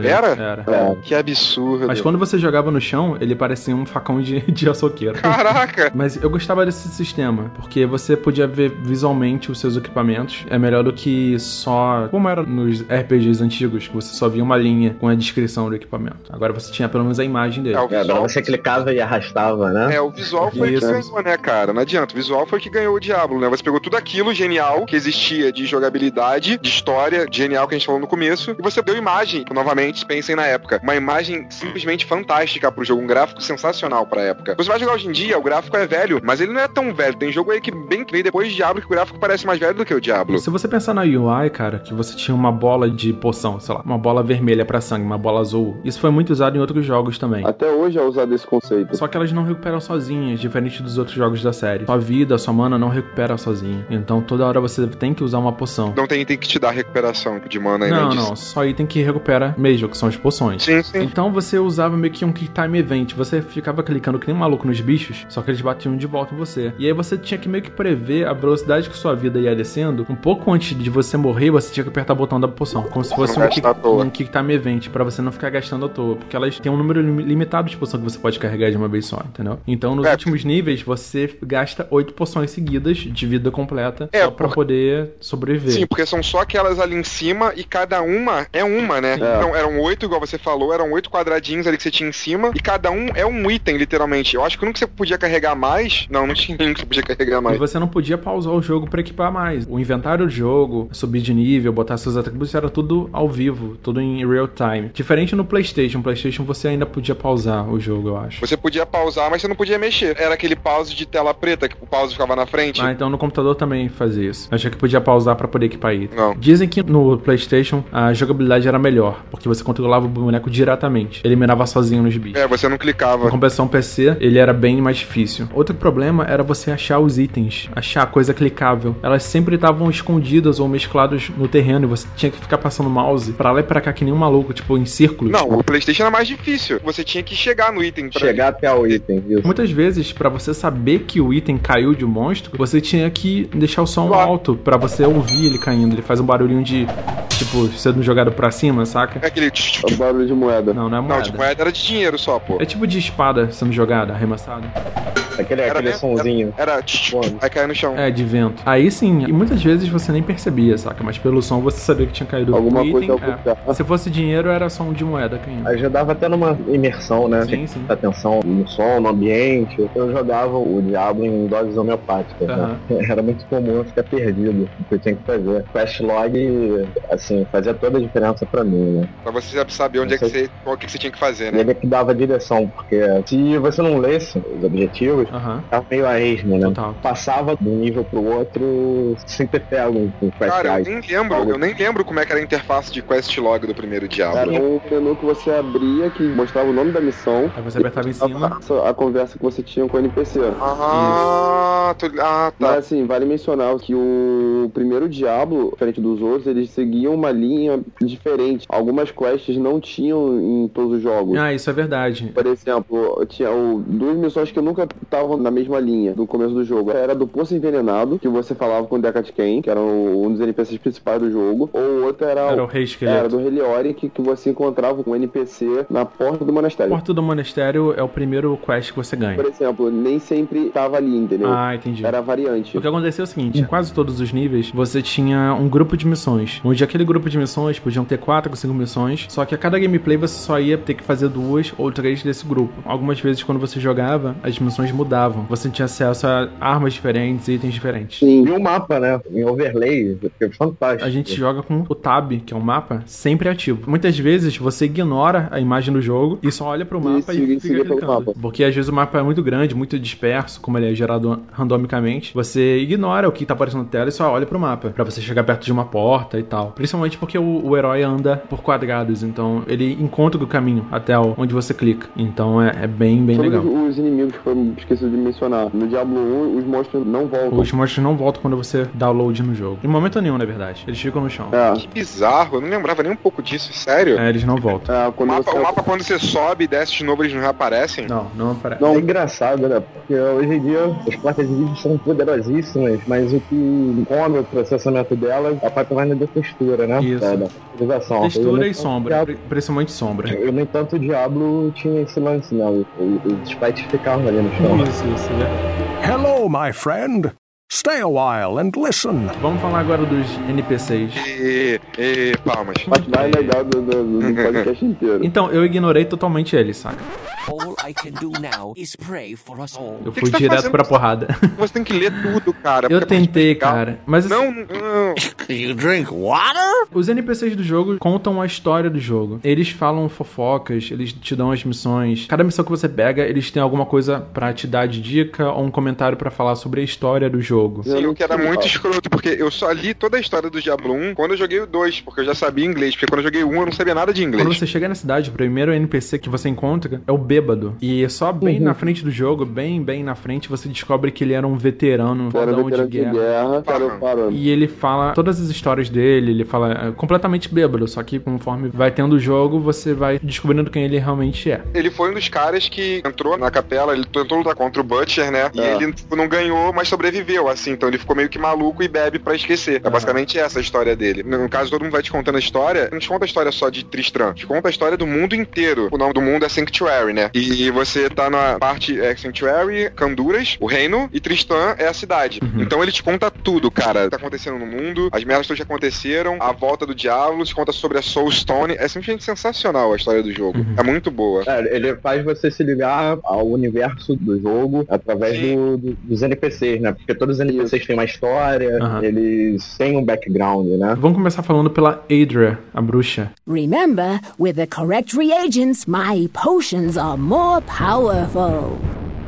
Era? Era. É. Que absurdo. Mas quando você jogava no chão, ele parecia um facão de, de açougueiro. Caraca! Mas eu gostava desse sistema, porque você podia ver visualmente os seus equipamentos. É melhor do que só. Como era nos RPGs antigos, que você só via uma linha com a descrição do equipamento. Agora você tinha pelo menos a imagem dele. É, o É, agora visual, você clicava e arrastava, né? é, o visual foi Isso. que ganhou, né, cara? Não adianta. O visual foi que ganhou o Diablo, né? Você pegou tudo aquilo genial que existia de jogabilidade, de história, de genial que a gente falou no começo, e você deu imagem, novamente, pensem na época. Uma imagem simplesmente fantástica pro jogo, um gráfico sensacional pra época. Você vai jogar hoje em dia, o gráfico é velho, mas ele não é tão velho. Tem jogo aí que bem que veio depois de Diablo que o gráfico parece mais velho do que o Diablo. Se você pensar na UI, cara, que você tinha uma bola de poção, sei lá, uma bola vermelha pra sangue, uma bola azul, isso foi muito usado em outros jogos também. Até hoje é usado esse conceito. Só que elas não recuperam sozinhas, diferente dos outros jogos da série. Sua vida, sua mana não recupera sozinha. Então toda hora você tem que usar uma poção. Não tem item que te dá recuperação de mana e Não, nem disso. não, só item que recupera mesmo, que são as poções. Sim, sim. Então você usava meio que um Kick Time Event. Você ficava clicando que nem um maluco nos bichos, só que eles batiam de volta em você. E aí você tinha que meio que prever a velocidade que sua vida ia descendo. Um pouco antes de você morrer, você tinha que apertar o botão da poção. Como se fosse não um kick, um kick Time Event, pra você não ficar gastando à toa. Porque elas têm um número limitado de poção que você pode carregar de uma vez só, entendeu? Então nos É. últimos níveis, você gasta oito poções seguidas de vida completa É, só pra por- poder sobreviver. Sim, porque são só aquelas ali em cima e cada uma é uma, né? Então eram oito, igual você falou, eram oito quadradinhos ali que você tinha em cima e cada um é um item, literalmente. Eu acho que o único que você podia carregar mais. Não, não tinha nenhum que você podia carregar E mais. você não podia pausar o jogo pra equipar mais. O inventário do jogo, subir de nível, botar seus atributos, era tudo ao vivo, tudo em real time. Diferente no PlayStation. PlayStation você ainda podia pausar o jogo, eu acho. Você podia pausar, mas você não podia mexer. Era aquele pause de tela preta que o pause ficava na frente. Ah, então no computador também fazia isso. Achei que podia pausar pra poder equipar item. Não. Dizem que no PlayStation a jogabilidade era melhor, porque você controlava o boneco diretamente. Ele mirava sozinho nos bichos. É, você não clicava. Em compensação PC, ele era bem mais difícil. Outro problema era você achar os itens, achar a coisa clicável. Elas sempre estavam escondidas ou mescladas no terreno e você tinha que ficar passando o mouse pra lá e pra cá que nem um maluco, tipo em círculos. Não, o PlayStation era mais difícil. Você tinha que chegar no item pra Chegar até o item, isso. Muitas vezes, pra você saber que o item caiu de um monstro, você tinha que deixar o som Claro. alto pra você ouvir ele caindo. Ele faz um barulhinho de, tipo, sendo jogado pra cima, saca? É aquele. É o barulho de moeda. Não, não é Não, moeda. de moeda era de dinheiro só, pô. É tipo de espada sendo jogada, arremessada. Aquele, Era aquele mesmo? sonzinho. Era. Aí caiu no chão. É, de vento. Aí sim, e muitas vezes você nem percebia, saca? Mas pelo som você sabia que tinha caído Alguma o coisa item. oculta. é. Se fosse dinheiro, era som de moeda caindo. Ajudava até numa imersão, né? Sim, sim. Atenção no som, no ambiente. Eu jogava o Diablo em doses homeopáticas, né? Era muito comum eu ficar perdido o que eu tinha que fazer. Quest log, assim, fazia toda a diferença pra mim, né? Pra você saber onde é que você. Qual que você tinha que fazer, E né? ele que dava direção, porque se você não lesse os objetivos, Aham. tava meio a esmo, né? Total. Passava de um nível pro outro sem ter pego com Quest Cara, eu nem lembro, eu nem lembro como é que era a interface de quest log do primeiro Diablo. Era um menu que você abria que mostrava o nome da missão. Aí você apertava em cima. A, a conversa que você tinha com o NPC. Ah, tô... ah, tá. Mas assim, vale mencionar que o primeiro Diablo, diferente dos outros, eles seguiam uma linha diferente. Algumas quests não tinham em todos os jogos. Ah, isso é verdade. Por exemplo, tinha o- duas missões que nunca estavam na mesma linha do começo do jogo. Era do Poço Envenenado, que você falava com o Deckard Cain, que era o- um dos NPCs principais do jogo. Ou outro era, Era o Rei Esqueleto. Era do Heliori, que, que você encontrava com um NPC na porta do monastério. Porta do Monastério é o primeiro quest que você ganha. Por exemplo, nem sempre tava ali, entendeu? Ah, entendi. Era variante. O que aconteceu é o seguinte, em quase todos os níveis, você tinha um grupo de missões, onde aquele grupo de missões podiam ter quatro ou cinco missões, só que a cada gameplay você só ia ter que fazer duas ou três desse grupo. Algumas vezes, quando você jogava, as missões mudavam. Você tinha acesso a armas diferentes, itens diferentes. Sim. E o mapa, né? Em overlay, que é fantástico. A gente joga com o tab, que é um mapa, sempre ativo. Muitas vezes você ignora a imagem do jogo e só olha pro mapa e, siga- fica clicando. mapa. Porque às vezes o mapa é muito grande, muito disperso, como ele é gerado randomicamente. Você ignora o que tá aparecendo na tela e só olha pro mapa, Pra você chegar perto de uma porta e tal. Principalmente porque o, o herói anda por quadrados, então ele encontra o caminho até onde você clica. Então é, é bem, bem Todos legal. os inimigos que foram esqueci de mencionar. No Diablo 1, os monstros não voltam. Os monstros não voltam quando você download no jogo. Em momento nenhum, na verdade. Eles ficam no chão. É. Que bizarro, eu não lembrava nem um pouco disso, sério. É, eles não voltam. É, O mapa, você... o mapa, quando você sobe e desce de novo, eles não reaparecem? Não, não aparece. É engraçado, né? Porque hoje em dia as placas de vídeo são poderosíssimas, mas o que come o processamento delas, a parte mais da textura, né? Isso. Da, da Textura e sombra. Diablo- pri- Principalmente sombra. Eu, no entanto, o Diablo tinha esse lance, né? O- o- Os sprites ficavam ali no chão. Isso, isso, é. Hello, my friend. Stay a while and listen. Vamos falar agora dos NPCs. E, e palmas. A parte mais legal do, do, do podcast inteiro. Então, eu ignorei totalmente eles, saca? All I can do now is pray for us all. Eu fui tá direto fazendo? pra porrada. Você tem que ler tudo, cara. Eu é tentei, cara. Mas assim, Não, não. You drink water? os NPCs do jogo contam a história do jogo. Eles falam fofocas, eles te dão as missões. Cada missão que você pega, eles têm alguma coisa pra te dar de dica ou um comentário pra falar sobre a história do jogo. Sim, o que era muito escroto, porque eu só li toda a história do Diablo 1 quando eu joguei o 2, porque eu já sabia inglês, porque quando eu joguei o 1 eu não sabia nada de inglês. Quando você chega na cidade, o primeiro NPC que você encontra é o bêbado. E só bem na frente do jogo, bem, bem na frente, você descobre que ele era um veterano, Era fodão veterano de guerra, Aham. parando. E ele fala todas as histórias dele, ele fala é, completamente bêbado, só que conforme vai tendo o jogo, você vai descobrindo quem ele realmente é. Ele foi um dos caras que entrou na capela, ele tentou lutar contra o Butcher, né? E É. ele tipo, não ganhou, mas sobreviveu, assim. Então ele ficou meio que maluco e bebe pra esquecer. É basicamente essa a história dele. No caso, todo mundo vai te contando a história. Não te conta a história só de Tristram, te conta a história do mundo inteiro. O nome do mundo é Sanctuary, né? E você tá na parte é Sanctuary, Canduras, o reino, e Tristan é a cidade. Então ele te conta tudo, cara. O que tá acontecendo no mundo, as merdas todas que aconteceram, a volta do diabo, te conta sobre a Soul Stone. É simplesmente sensacional a história do jogo. É muito boa. É, ele faz você se ligar ao universo do jogo através do- do- dos NPCs, né? Porque todos os NPCs têm uma história, Aham. eles têm um background, né? Vamos começar falando pela Adria, a bruxa. Remember, with the correct reagents, my potions are more powerful.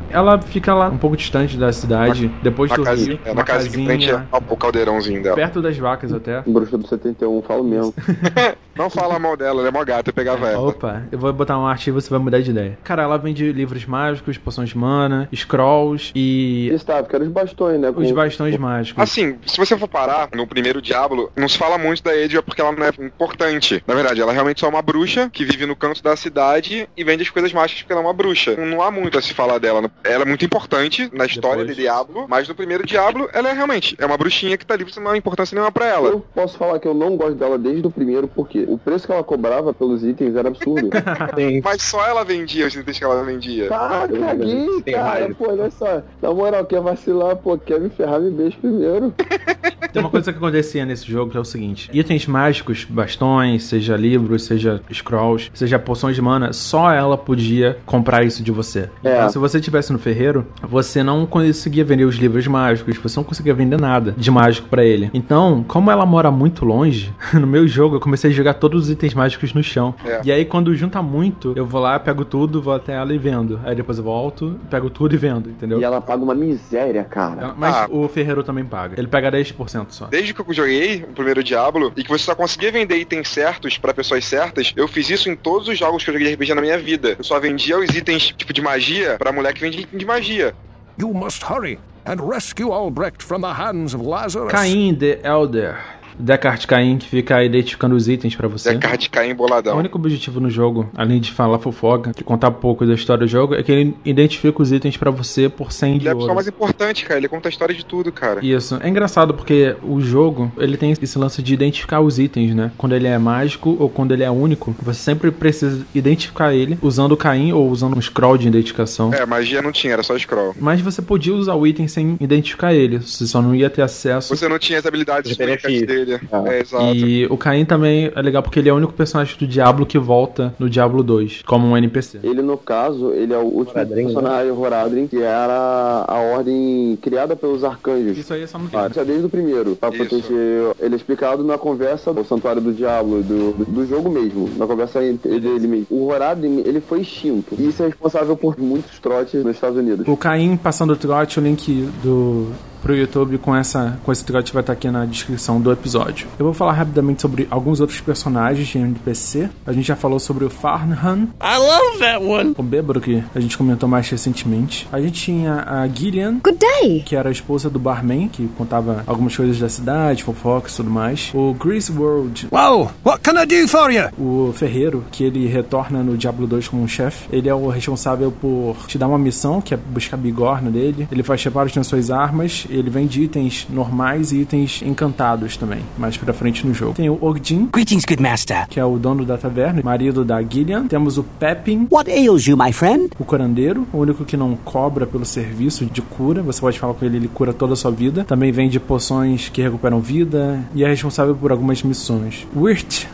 Ela fica lá um pouco distante da cidade, depois Na do casa, rio, é, uma na casa de frente casinha ao caldeirãozinho dela. perto das vacas até. Bruxa do 71, falo mesmo. Não fala mal dela, ela é mó gata, eu pegava ela. Opa, eu vou botar uma arte e você vai mudar de ideia. Cara, ela vende livros mágicos, poções de mana, scrolls e Estava, que eram os bastões, né? os com- bastões mágicos. Assim, se você for parar no primeiro Diablo, não se fala muito da Edea porque ela não é importante. Na verdade, ela realmente só é uma bruxa que vive no canto da cidade e vende as coisas mágicas porque ela é uma bruxa. Não há muito a se falar dela. Ela é muito importante na história Depois. de Diablo, mas no primeiro Diablo, ela é realmente é uma bruxinha que tá ali, você não dá importância nenhuma pra ela. Eu posso falar que eu não gosto dela desde o primeiro, porque o preço que ela cobrava pelos itens era absurdo. Mas só ela vendia os itens que ela vendia. Tá, caguei, cara. Pô, olha só. Na moral, quer vacilar, pô, quer me ferrar, me beijo primeiro. Tem uma coisa que acontecia nesse jogo que é o seguinte: itens mágicos, bastões, seja livros, seja scrolls, seja poções de mana, só ela podia comprar isso de você. É. Então, se você estivesse no ferreiro, você não conseguia vender os livros mágicos, você não conseguia vender nada de mágico pra ele. Então, como ela mora muito longe, no meu jogo eu comecei a jogar todos os itens mágicos no chão. É. E aí, quando junta muito, eu vou lá, pego tudo, vou até ela e vendo. Aí depois eu volto, pego tudo e vendo, entendeu? E ela paga uma miséria, cara. Mas Ah. o ferreiro também paga. Ele pega 10% só. Desde que eu joguei o primeiro Diablo e que você só conseguia vender itens certos pra pessoas certas, eu fiz isso em todos os jogos que eu joguei de RPG na minha vida. Eu só vendia os itens tipo de magia pra mulher que vende item de magia. You must hurry and rescue Albrecht from the hands of Lazarus. Caim the Elder. Descartes Caim, que fica identificando os itens pra você. Zé Card cair O único objetivo no jogo, além de falar fofoca, de contar um pouco da história do jogo, é que ele identifica os itens pra você por 100 de Ele é a ouro. mais importante, cara. Ele conta a história de tudo, cara. Isso. É engraçado porque o jogo, ele tem esse lance de identificar os itens, né? Quando ele é mágico ou quando ele é único, você sempre precisa identificar ele usando o Caim ou usando um scroll de identificação. É, magia não tinha, era só scroll. Mas você podia usar o item sem identificar ele, você só não ia ter acesso. Você não tinha as habilidades que- dele. Ah. É, exato. E o Caim também é legal porque ele é o único personagem do Diablo que volta no Diablo 2, como um NPC. Ele, no caso, ele é o último Horadrim, né? personagem, Horadrim, que era a ordem criada pelos arcanjos. Isso aí é só no Ah, isso é desde o primeiro, pra Isso. proteger. Ele é explicado na conversa do Santuário do Diablo, do, do, do jogo mesmo, na conversa entre ele, ele mesmo. O Horadrim, ele foi extinto. E isso é responsável por muitos trotes nos Estados Unidos. O Caim passando o trote, o link do pro YouTube com essa com esse trote vai estar aqui na descrição do episódio. Eu vou falar rapidamente sobre alguns outros personagens de NPC. A gente já falou sobre o Farnham. I love that one. O bêbado que a gente comentou mais recentemente. A gente tinha a Gillian. Good day. Que era a esposa do barman, que contava algumas coisas da cidade, fofocas e tudo mais. O Chris World. Wow, what can I do for you? O ferreiro, que ele retorna no Diablo 2 como um chefe. Ele é o responsável por te dar uma missão, que é buscar a bigorna dele. Ele faz reparos nas suas armas. Ele vende itens normais e itens encantados também, mais pra frente no jogo. Tem o Ogdin. Greetings, good master. Que é o dono da taverna, marido da Gillian. Temos o Pepin. What ails you, my friend? O curandeiro, o único que não cobra pelo serviço de cura. Você pode falar com ele, ele cura toda a sua vida. Também vende poções que recuperam vida e é responsável por algumas missões. Wirt.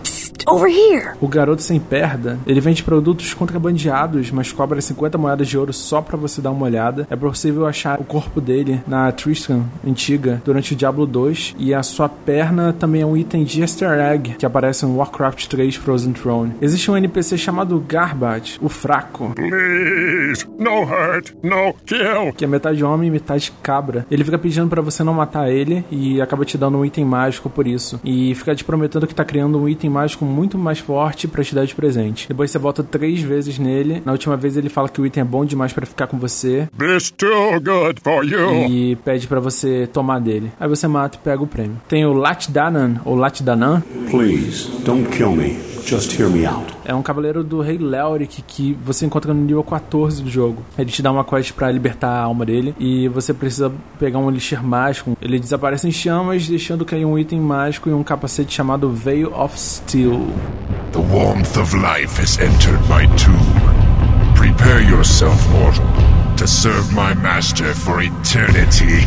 Over here. O garoto sem perda, ele vende produtos contrabandeados, mas cobra 50 moedas de ouro só para você dar uma olhada. É possível achar o corpo dele na Tristan antiga durante o Diablo 2 e a sua perna também é um item de Easter Egg que aparece no Warcraft 3 Frozen Throne. Existe um NPC chamado Garbage, o fraco. Please, no hurt, no kill. Que é metade homem e metade cabra. Ele fica pedindo para você não matar ele e acaba te dando um item mágico por isso. E fica te prometendo que tá criando um item mágico muito mais forte para te dar de presente. Depois você volta três vezes nele. Na última vez ele fala que o item é bom demais para ficar com você. This too good for you. E pede para você tomar dele. Aí você mata e pega o prêmio. Tem o Latdanan, ou Latdanan. Please, don't kill me. Just hear me out. É um cavaleiro do rei Leoric que você encontra no nível 14 do jogo. Ele te dá uma quest para libertar a alma dele e você precisa pegar um elixir mágico. Ele desaparece em chamas, deixando cair um item mágico e um capacete chamado Veil of Steel. The warmth of life has entered my tomb. Prepare yourself, mortal, to serve my master for eternity.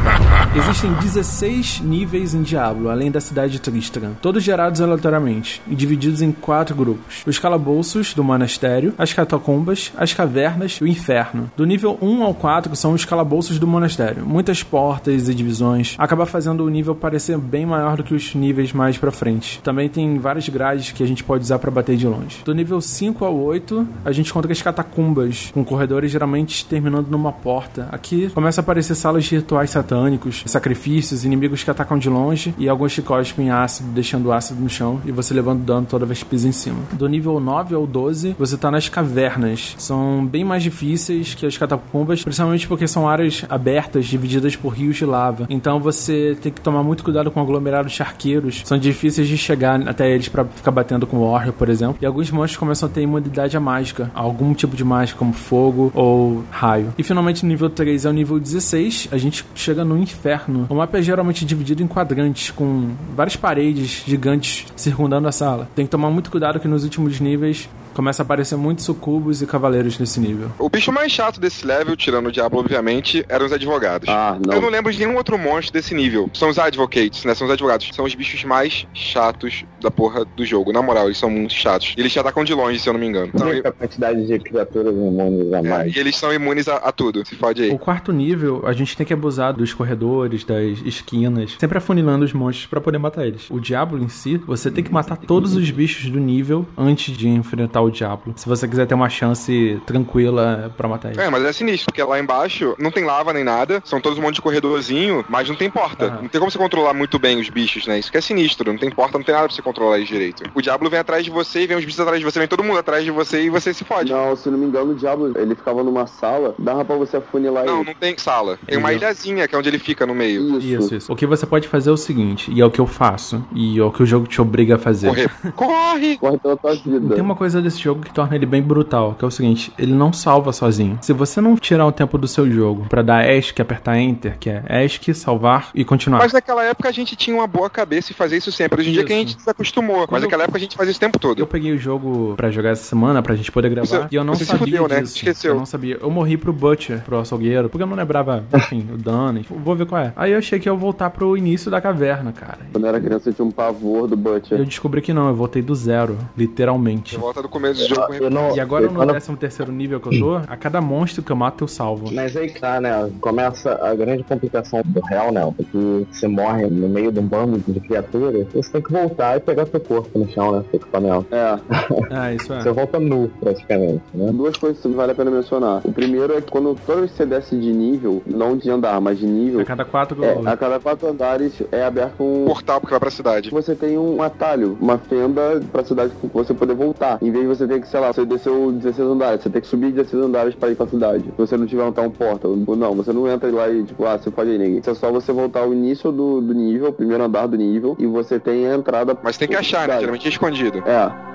Existem 16 níveis em Diablo, além da cidade de Tristram, todos gerados aleatoriamente e divididos em quatro grupos: os calabouços do monastério, as catacumbas, as cavernas e o inferno. Do nível 1 ao 4 são os calabouços do monastério, muitas portas e divisões, acaba fazendo o nível parecer bem maior do que os níveis mais pra frente. Também tem várias grades que a gente pode usar para bater de longe. Do nível 5 ao 8, a gente encontra as catacumbas, com corredores geralmente terminando numa porta. Aqui começa a aparecer salas de rituais satânicos, sacrifícios, inimigos que atacam de longe e alguns que cospem ácido, deixando ácido no chão e você levando dano toda vez que pisa em cima. Do nível 9 ao 12, você tá nas cavernas. São bem mais difíceis que as catacumbas, principalmente porque são áreas abertas, divididas por rios de lava. Então você tem que tomar muito cuidado com aglomerados de arqueiros. São difíceis de chegar até eles para ficar batendo com o Warrior, por exemplo. E alguns monstros começam a ter imunidade à mágica, algum tipo de mágica, como fogo ou raio. E finalmente, nível 3 é o nível 16, a gente chega no inferno. O mapa é geralmente dividido em quadrantes, com várias paredes gigantes circundando a sala. Tem que tomar muito cuidado que nos últimos níveis começa a aparecer muitos sucubos e cavaleiros nesse nível. O bicho mais chato desse level, tirando o Diablo, obviamente, eram os advogados. Ah, não. Eu não lembro de nenhum outro monstro desse nível. São os advocates, né? São os advogados. São os bichos mais chatos da porra do jogo. Na moral, eles são muito chatos. E eles te atacam de longe, se eu não me engano. Então, a quantidade de criaturas imunes a é, mais. e eles são imunes a, a tudo. Se fode aí. O quarto nível, a gente tem que abusar dos corredores, das esquinas, sempre afunilando os monstros pra poder matar eles. O Diablo em si, você tem que matar todos os bichos do nível antes de enfrentar o Diablo. Se você quiser ter uma chance tranquila pra matar ele. É, mas é sinistro, porque lá embaixo não tem lava nem nada, são todos um monte de corredorzinho, mas não tem porta. Aham. Não tem como você controlar muito bem os bichos, né? Isso que é sinistro, não tem porta, não tem nada pra você controlar eles direito. O Diablo vem atrás de você e vem os bichos atrás de você, vem todo mundo atrás de você e você se fode. Não, se não me engano, o Diablo, ele ficava numa sala, dava pra você afunilar Não, ele. não tem sala. Tem uma ilhazinha que é onde ele fica no meio. Isso, isso. O que você pode fazer é o seguinte, e é o que eu faço, e é o que o jogo te obriga a fazer. Correr. Corre! Corre pela tua vida. Tem uma coisa desse jogo que torna ele bem brutal, que é o seguinte, ele não salva sozinho. Se você não tirar o tempo do seu jogo pra dar ESC apertar Enter, que é ESC, salvar e continuar. Mas naquela época a gente tinha uma boa cabeça e fazia isso sempre. Hoje em dia que a gente se acostumou. Mas naquela época a gente fazia isso o tempo todo. Eu peguei o jogo pra jogar essa semana, pra gente poder gravar, Você- e eu não você se sabia fudeu, né? disso. Esqueceu. Eu não sabia. Eu morri pro Butcher, pro açougueiro, porque eu não lembrava, enfim, o dano. Vou ver qual é. Aí eu achei que eu ia voltar pro início da caverna, cara. Quando eu era criança, eu tinha um pavor do Butcher. Eu descobri que não, eu voltei do zero, literalmente. Você volta do E começo do jogo. Não, e agora no quando... 13 terceiro nível que eu tô, a cada monstro que eu mato eu salvo. Mas aí que tá, né? Começa a grande complicação do real, né? Porque você morre no meio de um bando de criaturas, você tem que voltar e pegar seu corpo no chão, né? Seu equipamento. É. Ah, isso é. Você volta nu, praticamente, né? Duas coisas que vale a pena mencionar. O primeiro é que quando toda vez que você desce de nível, não de andar, mas de nível... A cada quatro... É, a cada quatro andares é aberto um... Portal que vai pra cidade. Você tem um atalho, uma fenda pra cidade pra você poder voltar. Em vez de você ter que, sei lá, você desceu 16 andares, você tem que subir 16 andares pra ir pra cidade. Se você não tiver um tal portal, não, você não entra lá e tipo, ah, você pode ir ninguém. Isso é só você voltar ao início do, do nível, o primeiro andar do nível, e você tem a entrada... Mas tem que achar, né? Geralmente é escondido. É.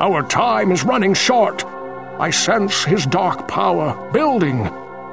Our time is running short. I sense his dark power building,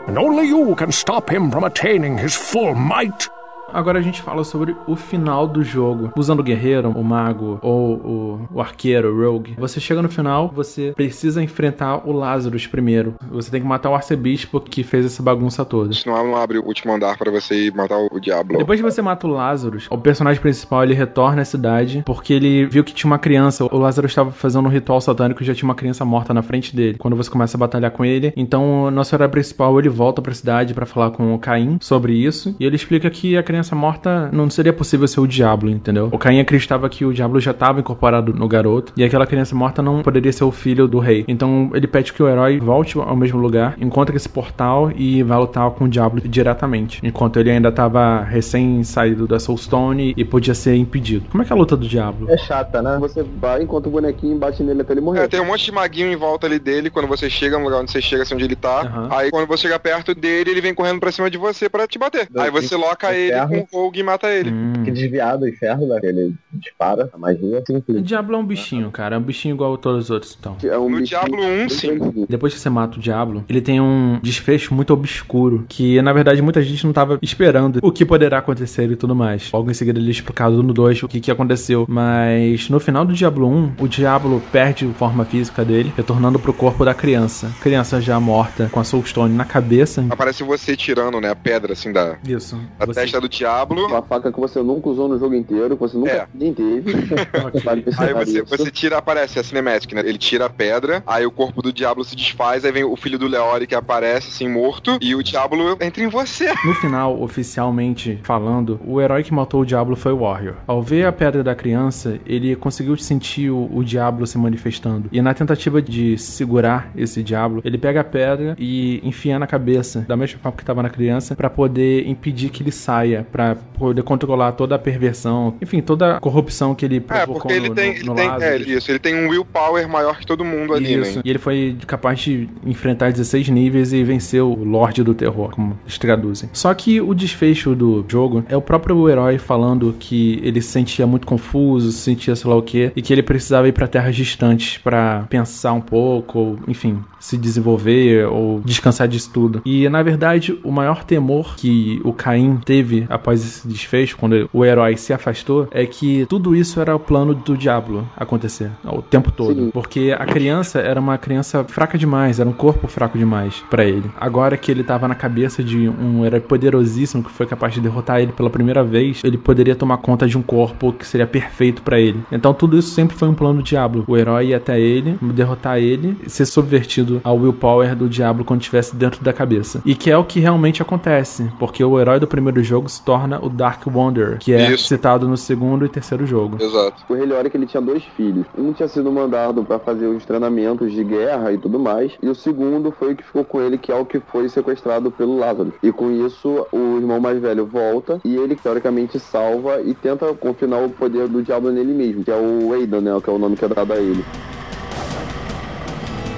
and only you can stop him from attaining his full might. Agora a gente fala sobre o final do jogo. Usando o guerreiro, o mago ou o, o arqueiro, o rogue. Você chega no final, você precisa enfrentar o Lazarus primeiro. Você tem que matar o arcebispo que fez essa bagunça toda. Senão não abre o último andar para você ir matar o diabo. Depois que você mata o Lazarus, o personagem principal ele retorna à cidade porque ele viu que tinha uma criança. O Lazarus estava fazendo um ritual satânico e já tinha uma criança morta na frente dele. Quando você começa a batalhar com ele, então o nosso herói principal ele volta para a cidade para falar com o Caim sobre isso e ele explica que a criança criança morta não seria possível ser o diabo, entendeu? O Caim acreditava que o diabo já estava incorporado no garoto e aquela criança morta não poderia ser o filho do rei. Então ele pede que o herói volte ao mesmo lugar, encontre esse portal e vá lutar com o diabo diretamente, enquanto ele ainda estava recém saído da Soulstone e podia ser impedido. Como é que é a luta do diabo? É chata, né? Você vai, enquanto o bonequinho bate nele até ele morrer. É, tem um monte de maguinho em volta ali dele quando você chega no lugar onde você chega, assim onde ele tá. Uhum. Aí quando você chega perto dele, ele vem correndo pra cima de você para te bater. Aí você loca ele com o Rogue e mata ele. Hum. Que desviar do inferno, né? Ele dispara a magia. Simples. O Diablo é um bichinho, cara. É um bichinho igual a todos os outros, então. É um no Diablo 1, sim. Depois que você mata o Diablo, ele tem um desfecho muito obscuro, que na verdade muita gente não tava esperando o que poderá acontecer e tudo mais. Logo em seguida ele é explicado no 2 o que, que aconteceu. Mas no final do Diablo 1, o Diablo perde a forma física dele, retornando pro corpo da criança. criança já morta, com a Soulstone na cabeça. Aparece você tirando, né, a pedra assim da, Isso. da você... testa do Diablo uma faca que você nunca usou no jogo inteiro, que você nunca é. nem teve. aí você, você tira, aparece a cinematic, né? Ele tira a pedra, aí o corpo do Diablo se desfaz, aí vem o filho do Leori que aparece assim, morto, e o Diablo entra em você. No final, oficialmente falando, o herói que matou o Diablo foi o Warrior. Ao ver a pedra da criança, ele conseguiu sentir o, o Diablo se manifestando. E na tentativa de segurar esse Diablo, ele pega a pedra e enfia na cabeça, da mesma forma que estava na criança, para poder impedir que ele saia, para poder controlar toda a perversão, enfim, toda a corrupção que ele provocou É, porque ele no, tem, no, no ele tem é, isso, ele tem um willpower maior que todo mundo ali, isso. né? E ele foi capaz de enfrentar 16 níveis e vencer o Lorde do Terror, como eles traduzem. Só que o desfecho do jogo é o próprio herói falando que ele se sentia muito confuso, se sentia sei lá o que, e que ele precisava ir para terras distantes para pensar um pouco, ou, enfim, se desenvolver ou descansar disso tudo. E na verdade, o maior temor que o Caim teve após esse desfecho, quando o herói se afastou, é que tudo isso era o plano do diabo acontecer o tempo todo. Sim. Porque a criança era uma criança fraca demais, era um corpo fraco demais para ele. Agora que ele tava na cabeça de um herói poderosíssimo que foi capaz de derrotar ele pela primeira vez, ele poderia tomar conta de um corpo que seria perfeito para ele. Então tudo isso sempre foi um plano do diabo. O herói ia até ele, derrotar ele, ser subvertido ao willpower do diabo quando estivesse dentro da cabeça. E que é o que realmente acontece, porque o herói do primeiro jogo se torna o Dark Wonder, que é Isso. citado no segundo e terceiro jogo. Exato. O Rei Leoric ele tinha dois filhos. Um tinha sido mandado para fazer os treinamentos de guerra e tudo mais, e o segundo foi o que ficou com ele, que é o que foi sequestrado pelo Lázaro. E com isso, o irmão mais velho volta e ele teoricamente salva e tenta confinar o poder do diabo nele mesmo, que é o Aidan, né, que é o nome que é dado a ele.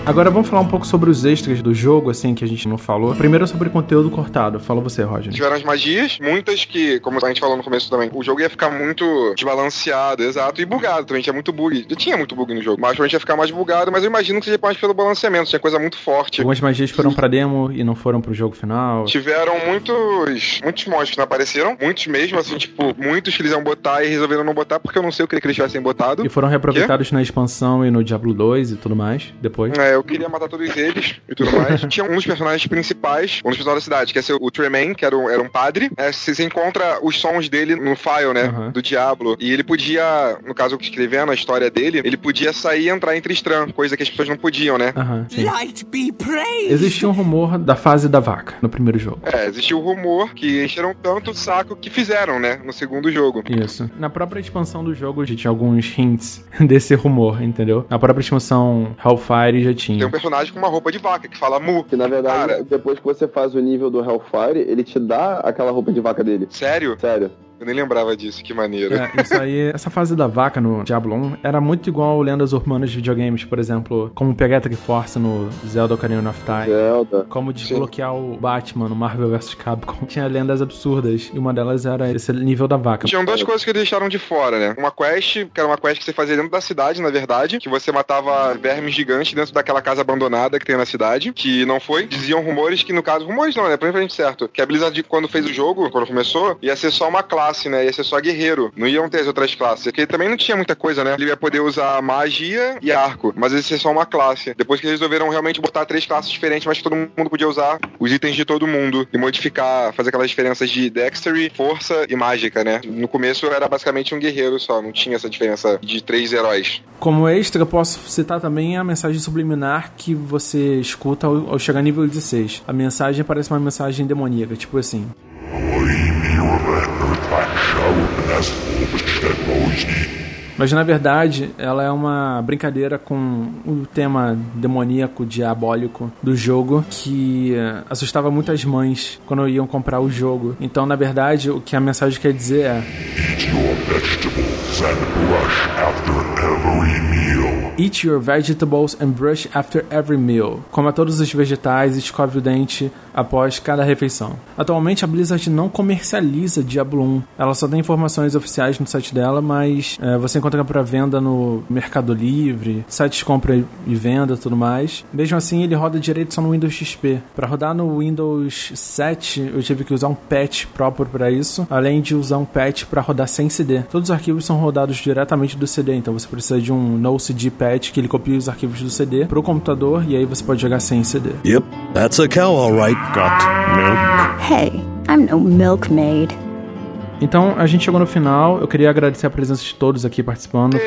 Agora vamos falar um pouco sobre os extras do jogo, assim, que a gente não falou. Primeiro sobre conteúdo cortado. Fala você, Roger. Tiveram as magias, muitas que, como a gente falou no começo também, o jogo ia ficar muito desbalanceado, exato, e bugado também, tinha muito bug. Já tinha muito bug no jogo, mas provavelmente ia ficar mais bugado, mas eu imagino que seja mais pelo balanceamento, tinha coisa muito forte. Algumas magias foram pra demo e não foram pro jogo final. Tiveram muitos, muitos mods que não apareceram, muitos mesmo, assim, tipo, muitos que eles iam botar e resolveram não botar porque eu não sei o que eles tivessem botado. E foram reaproveitados que? na expansão e no Diablo 2 e tudo mais, depois. É, eu queria matar todos eles e tudo mais. Tinha um dos personagens principais, um dos personagens da cidade, que é o Tremaine, que era um, era um padre. É, você encontra os sons dele no file, né? Uhum. Do Diablo. E ele podia, no caso, escrevendo a história dele, ele podia sair e entrar entre Tristram, coisa que as pessoas não podiam, né? Uhum, Light be praised! Existia um rumor da fase da vaca no primeiro jogo. É, existia um rumor que encheram tanto o saco que fizeram, né? No segundo jogo. Isso. Na própria expansão do jogo, a gente tinha alguns hints desse rumor, entendeu? Na própria expansão Hellfire já tinha. Tem um personagem com uma roupa de vaca que fala Mu. Que na verdade, Cara, depois que você faz o nível do Hellfire, ele te dá aquela roupa de vaca dele. Sério? Sério. Eu nem lembrava disso, que maneiro. É, isso aí, essa fase da vaca no Diablo 1 era muito igual ao Lendas Urbanas de videogames, por exemplo, como pegar Triforce no Zelda Ocarina of Time. Zelda. Como desbloquear Sim. o Batman no Marvel vs Capcom. Tinha lendas absurdas, e uma delas era esse nível da vaca. Tinham duas coisas que eles deixaram de fora, né? Uma quest, que era uma quest que você fazia dentro da cidade, na verdade, que você matava vermes gigantes dentro daquela casa abandonada que tem na cidade, que não foi. Diziam rumores que, no caso, rumores não, né? Pra gente certo. Que a Blizzard, quando fez o jogo, quando começou, ia ser só uma classe, né? Ia ser só guerreiro. Não iam ter as outras classes. Porque também não tinha muita coisa, né? Ele ia poder usar magia e arco, mas ia ser só uma classe. Depois que eles resolveram realmente botar três classes diferentes, mas que todo mundo podia usar os itens de todo mundo e modificar, fazer aquelas diferenças de dexterity, força e mágica, né? No começo era basicamente um guerreiro só, não tinha essa diferença de três heróis. Como extra, posso citar também a mensagem subliminar que você escuta ao, ao chegar nível 16. A mensagem parece uma mensagem demoníaca, tipo assim. Mas na verdade, ela é uma brincadeira com o tema demoníaco, diabólico do jogo que eh, assustava muitas mães quando iam comprar o jogo. Então, na verdade, o que a mensagem quer dizer é: Eat your vegetables and brush after every meal. Eat your vegetables and brush after every meal. Coma todos os vegetais escove o dente após cada refeição. Atualmente a Blizzard não comercializa Diablo 1. Ela só tem informações oficiais no site dela, mas é, você encontra para venda no Mercado Livre, sites de compra e venda tudo mais. Mesmo assim, ele roda direito só no Windows XP. Para rodar no Windows 7, eu tive que usar um patch próprio para isso, além de usar um patch para rodar sem CD. Todos os arquivos são rodados diretamente do CD, então você precisa de um no CD patch que ele copia os arquivos do CD pro computador e aí você pode jogar sem CD. Yep, that's a cow all right. Got milk? Hey, I'm no milkmaid. Então, a gente chegou no final. Eu queria agradecer a presença de todos aqui participando.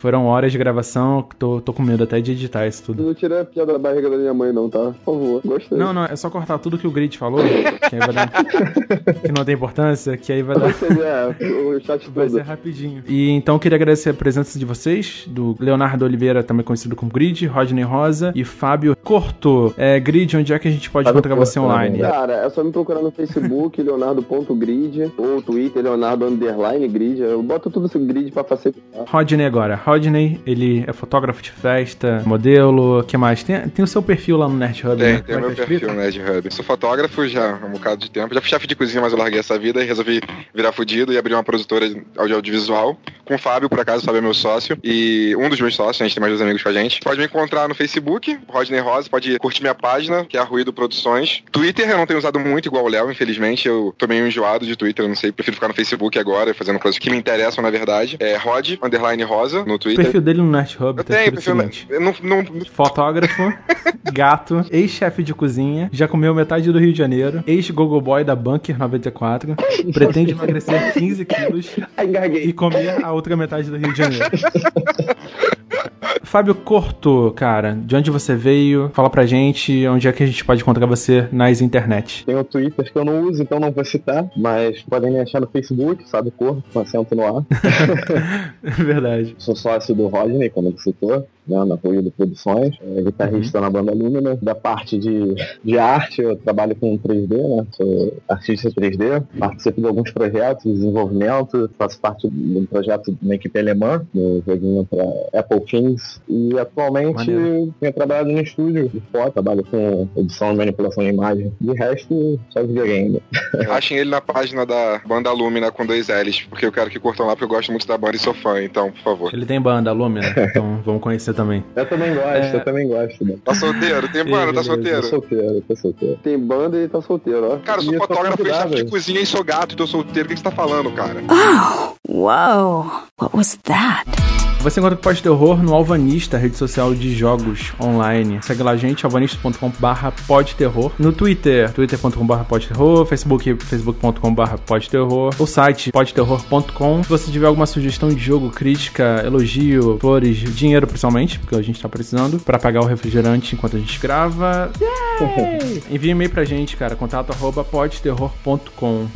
Foram horas de gravação, tô, tô com medo até de editar isso tudo. Não tirei a piada da barriga da minha mãe, não, tá? Por favor, gostei. Não, não, é só cortar tudo que o Grid falou, que aí vai dar. que não tem importância, que aí vai dar. é, o chat vai ser rapidinho. E então eu queria agradecer a presença de vocês, do Leonardo Oliveira, também conhecido como Grid, Rodney Rosa e Fábio Corto. É, Grid, onde é que a gente pode Fábio encontrar Corto, você online? Cara, é só me procurar no Facebook, leonardo.grid, ou Twitter, leonardo underline grid. Eu boto tudo esse grid pra facilitar. Rodney agora. Rodney, ele é fotógrafo de festa, modelo, o que mais? Tem, tem o seu perfil lá no Nerd Hub, Tem, né? tem o meu tá perfil no Nerd Hub. Sou fotógrafo já há um bocado de tempo. Já fui chefe de cozinha, mas eu larguei essa vida e resolvi virar fudido e abrir uma produtora de audiovisual com o Fábio, por acaso, o Fábio é meu sócio e um dos meus sócios, a gente tem mais dois amigos com a gente. Pode me encontrar no Facebook, Rodney Rosa, pode curtir minha página, que é a Ruído Produções. Twitter eu não tenho usado muito igual o Léo, infelizmente. Eu tô meio enjoado de Twitter, eu não sei, prefiro ficar no Facebook agora, fazendo coisas que me interessam, na verdade. É Rod, underline Rosa, no Twitter. O perfil dele no Nerd Hub eu tá tenho, perfil. Não, não... Fotógrafo, gato, ex-chefe de cozinha, já comeu metade do Rio de Janeiro, ex-gogo boy da Bunker 94, pretende emagrecer 15 quilos e comer a outra metade do Rio de Janeiro. Fábio Corto, cara, de onde você veio? Fala pra gente onde é que a gente pode encontrar você nas internet. Tem o Twitter que eu não uso, então não vou citar, mas podem me achar no Facebook, Fábio Corto, com acento no ar. Verdade. Sou sócio do Rodney, como ele citou né, na Ruído Produções, é, guitarrista uhum. na banda Lumina. Da parte de, de arte, eu trabalho com 3D, né? Sou artista 3D, participo de alguns projetos de desenvolvimento, faço parte de um projeto na equipe alemã, no joguinho para Apple Kings, e atualmente Maneiro. tenho trabalhado no estúdio de foto, trabalho com edição e manipulação de imagem. De resto, só videogame. Achem ele na página da banda Lumina com dois L's, porque eu quero que curtam lá, porque eu gosto muito da banda e sou fã, então, por favor. Ele tem banda Lumina, então vamos conhecer também. Eu também gosto, é... eu também gosto. Né? Tá solteiro? Tem banda? Tá solteiro? Tô solteiro, tô solteiro. Tem banda e tá solteiro, ó. Cara, eu sou fotógrafo e chefe de cozinha e sou gato e tô solteiro. O que você tá falando, cara? Oh, wow. What was that? Você encontra o Pode Terror no Alvanista, rede social de jogos online. Segue lá a gente, alvanista.com.br podterror. No Twitter, twitter.com.br podterror, Facebook, facebook.com.br podterror. O site podterror.com. Se você tiver alguma sugestão de jogo, crítica, elogio, flores, dinheiro principalmente, porque a gente tá precisando, para pagar o refrigerante enquanto a gente grava. Envie e-mail pra gente, cara, contato arroba podterror.com.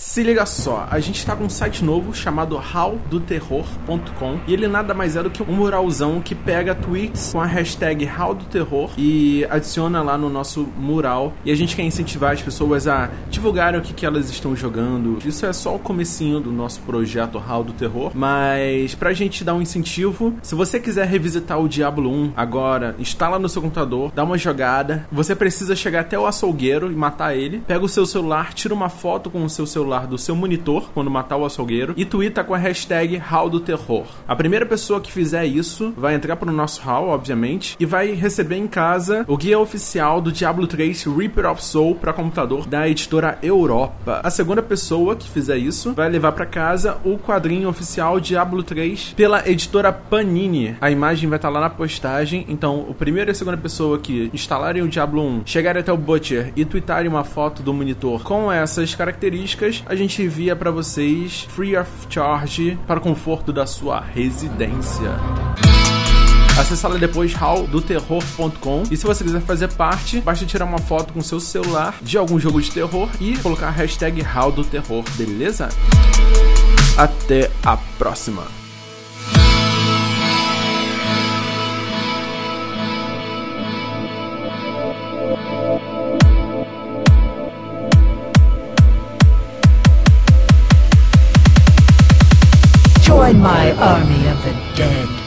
Se liga só, a gente tá com um site novo chamado howdoterror.com e ele nada mais é do que um muralzão que pega tweets com a hashtag howdoterror e adiciona lá no nosso mural. E a gente quer incentivar as pessoas a divulgarem o que, que elas estão jogando. Isso é só o comecinho do nosso projeto How do Terror, mas pra gente dar um incentivo, se você quiser revisitar o Diablo 1 agora, instala no seu computador, dá uma jogada, você precisa chegar até o açougueiro e matar ele, pega o seu celular, tira uma foto com o seu celular do seu monitor quando matar o açougueiro e twitta com a hashtag Hall do Terror. A primeira pessoa que fizer isso vai entrar pro nosso hall, obviamente, e vai receber em casa o guia oficial do Diablo 3 Reaper of Soul para computador da editora Europa. A segunda pessoa que fizer isso vai levar para casa o quadrinho oficial Diablo 3 pela editora Panini. A imagem vai estar tá lá na postagem, então o primeiro e a segunda pessoa que instalarem o Diablo 1, chegarem até o Butcher e tweetarem uma foto do monitor com essas características, a gente envia para vocês free of charge para o conforto da sua residência. Acesse lá depois halldoterror.com e se você quiser fazer parte, basta tirar uma foto com seu celular de algum jogo de terror e colocar a hashtag halldoterror, beleza? Até a próxima! Join my army of the dead.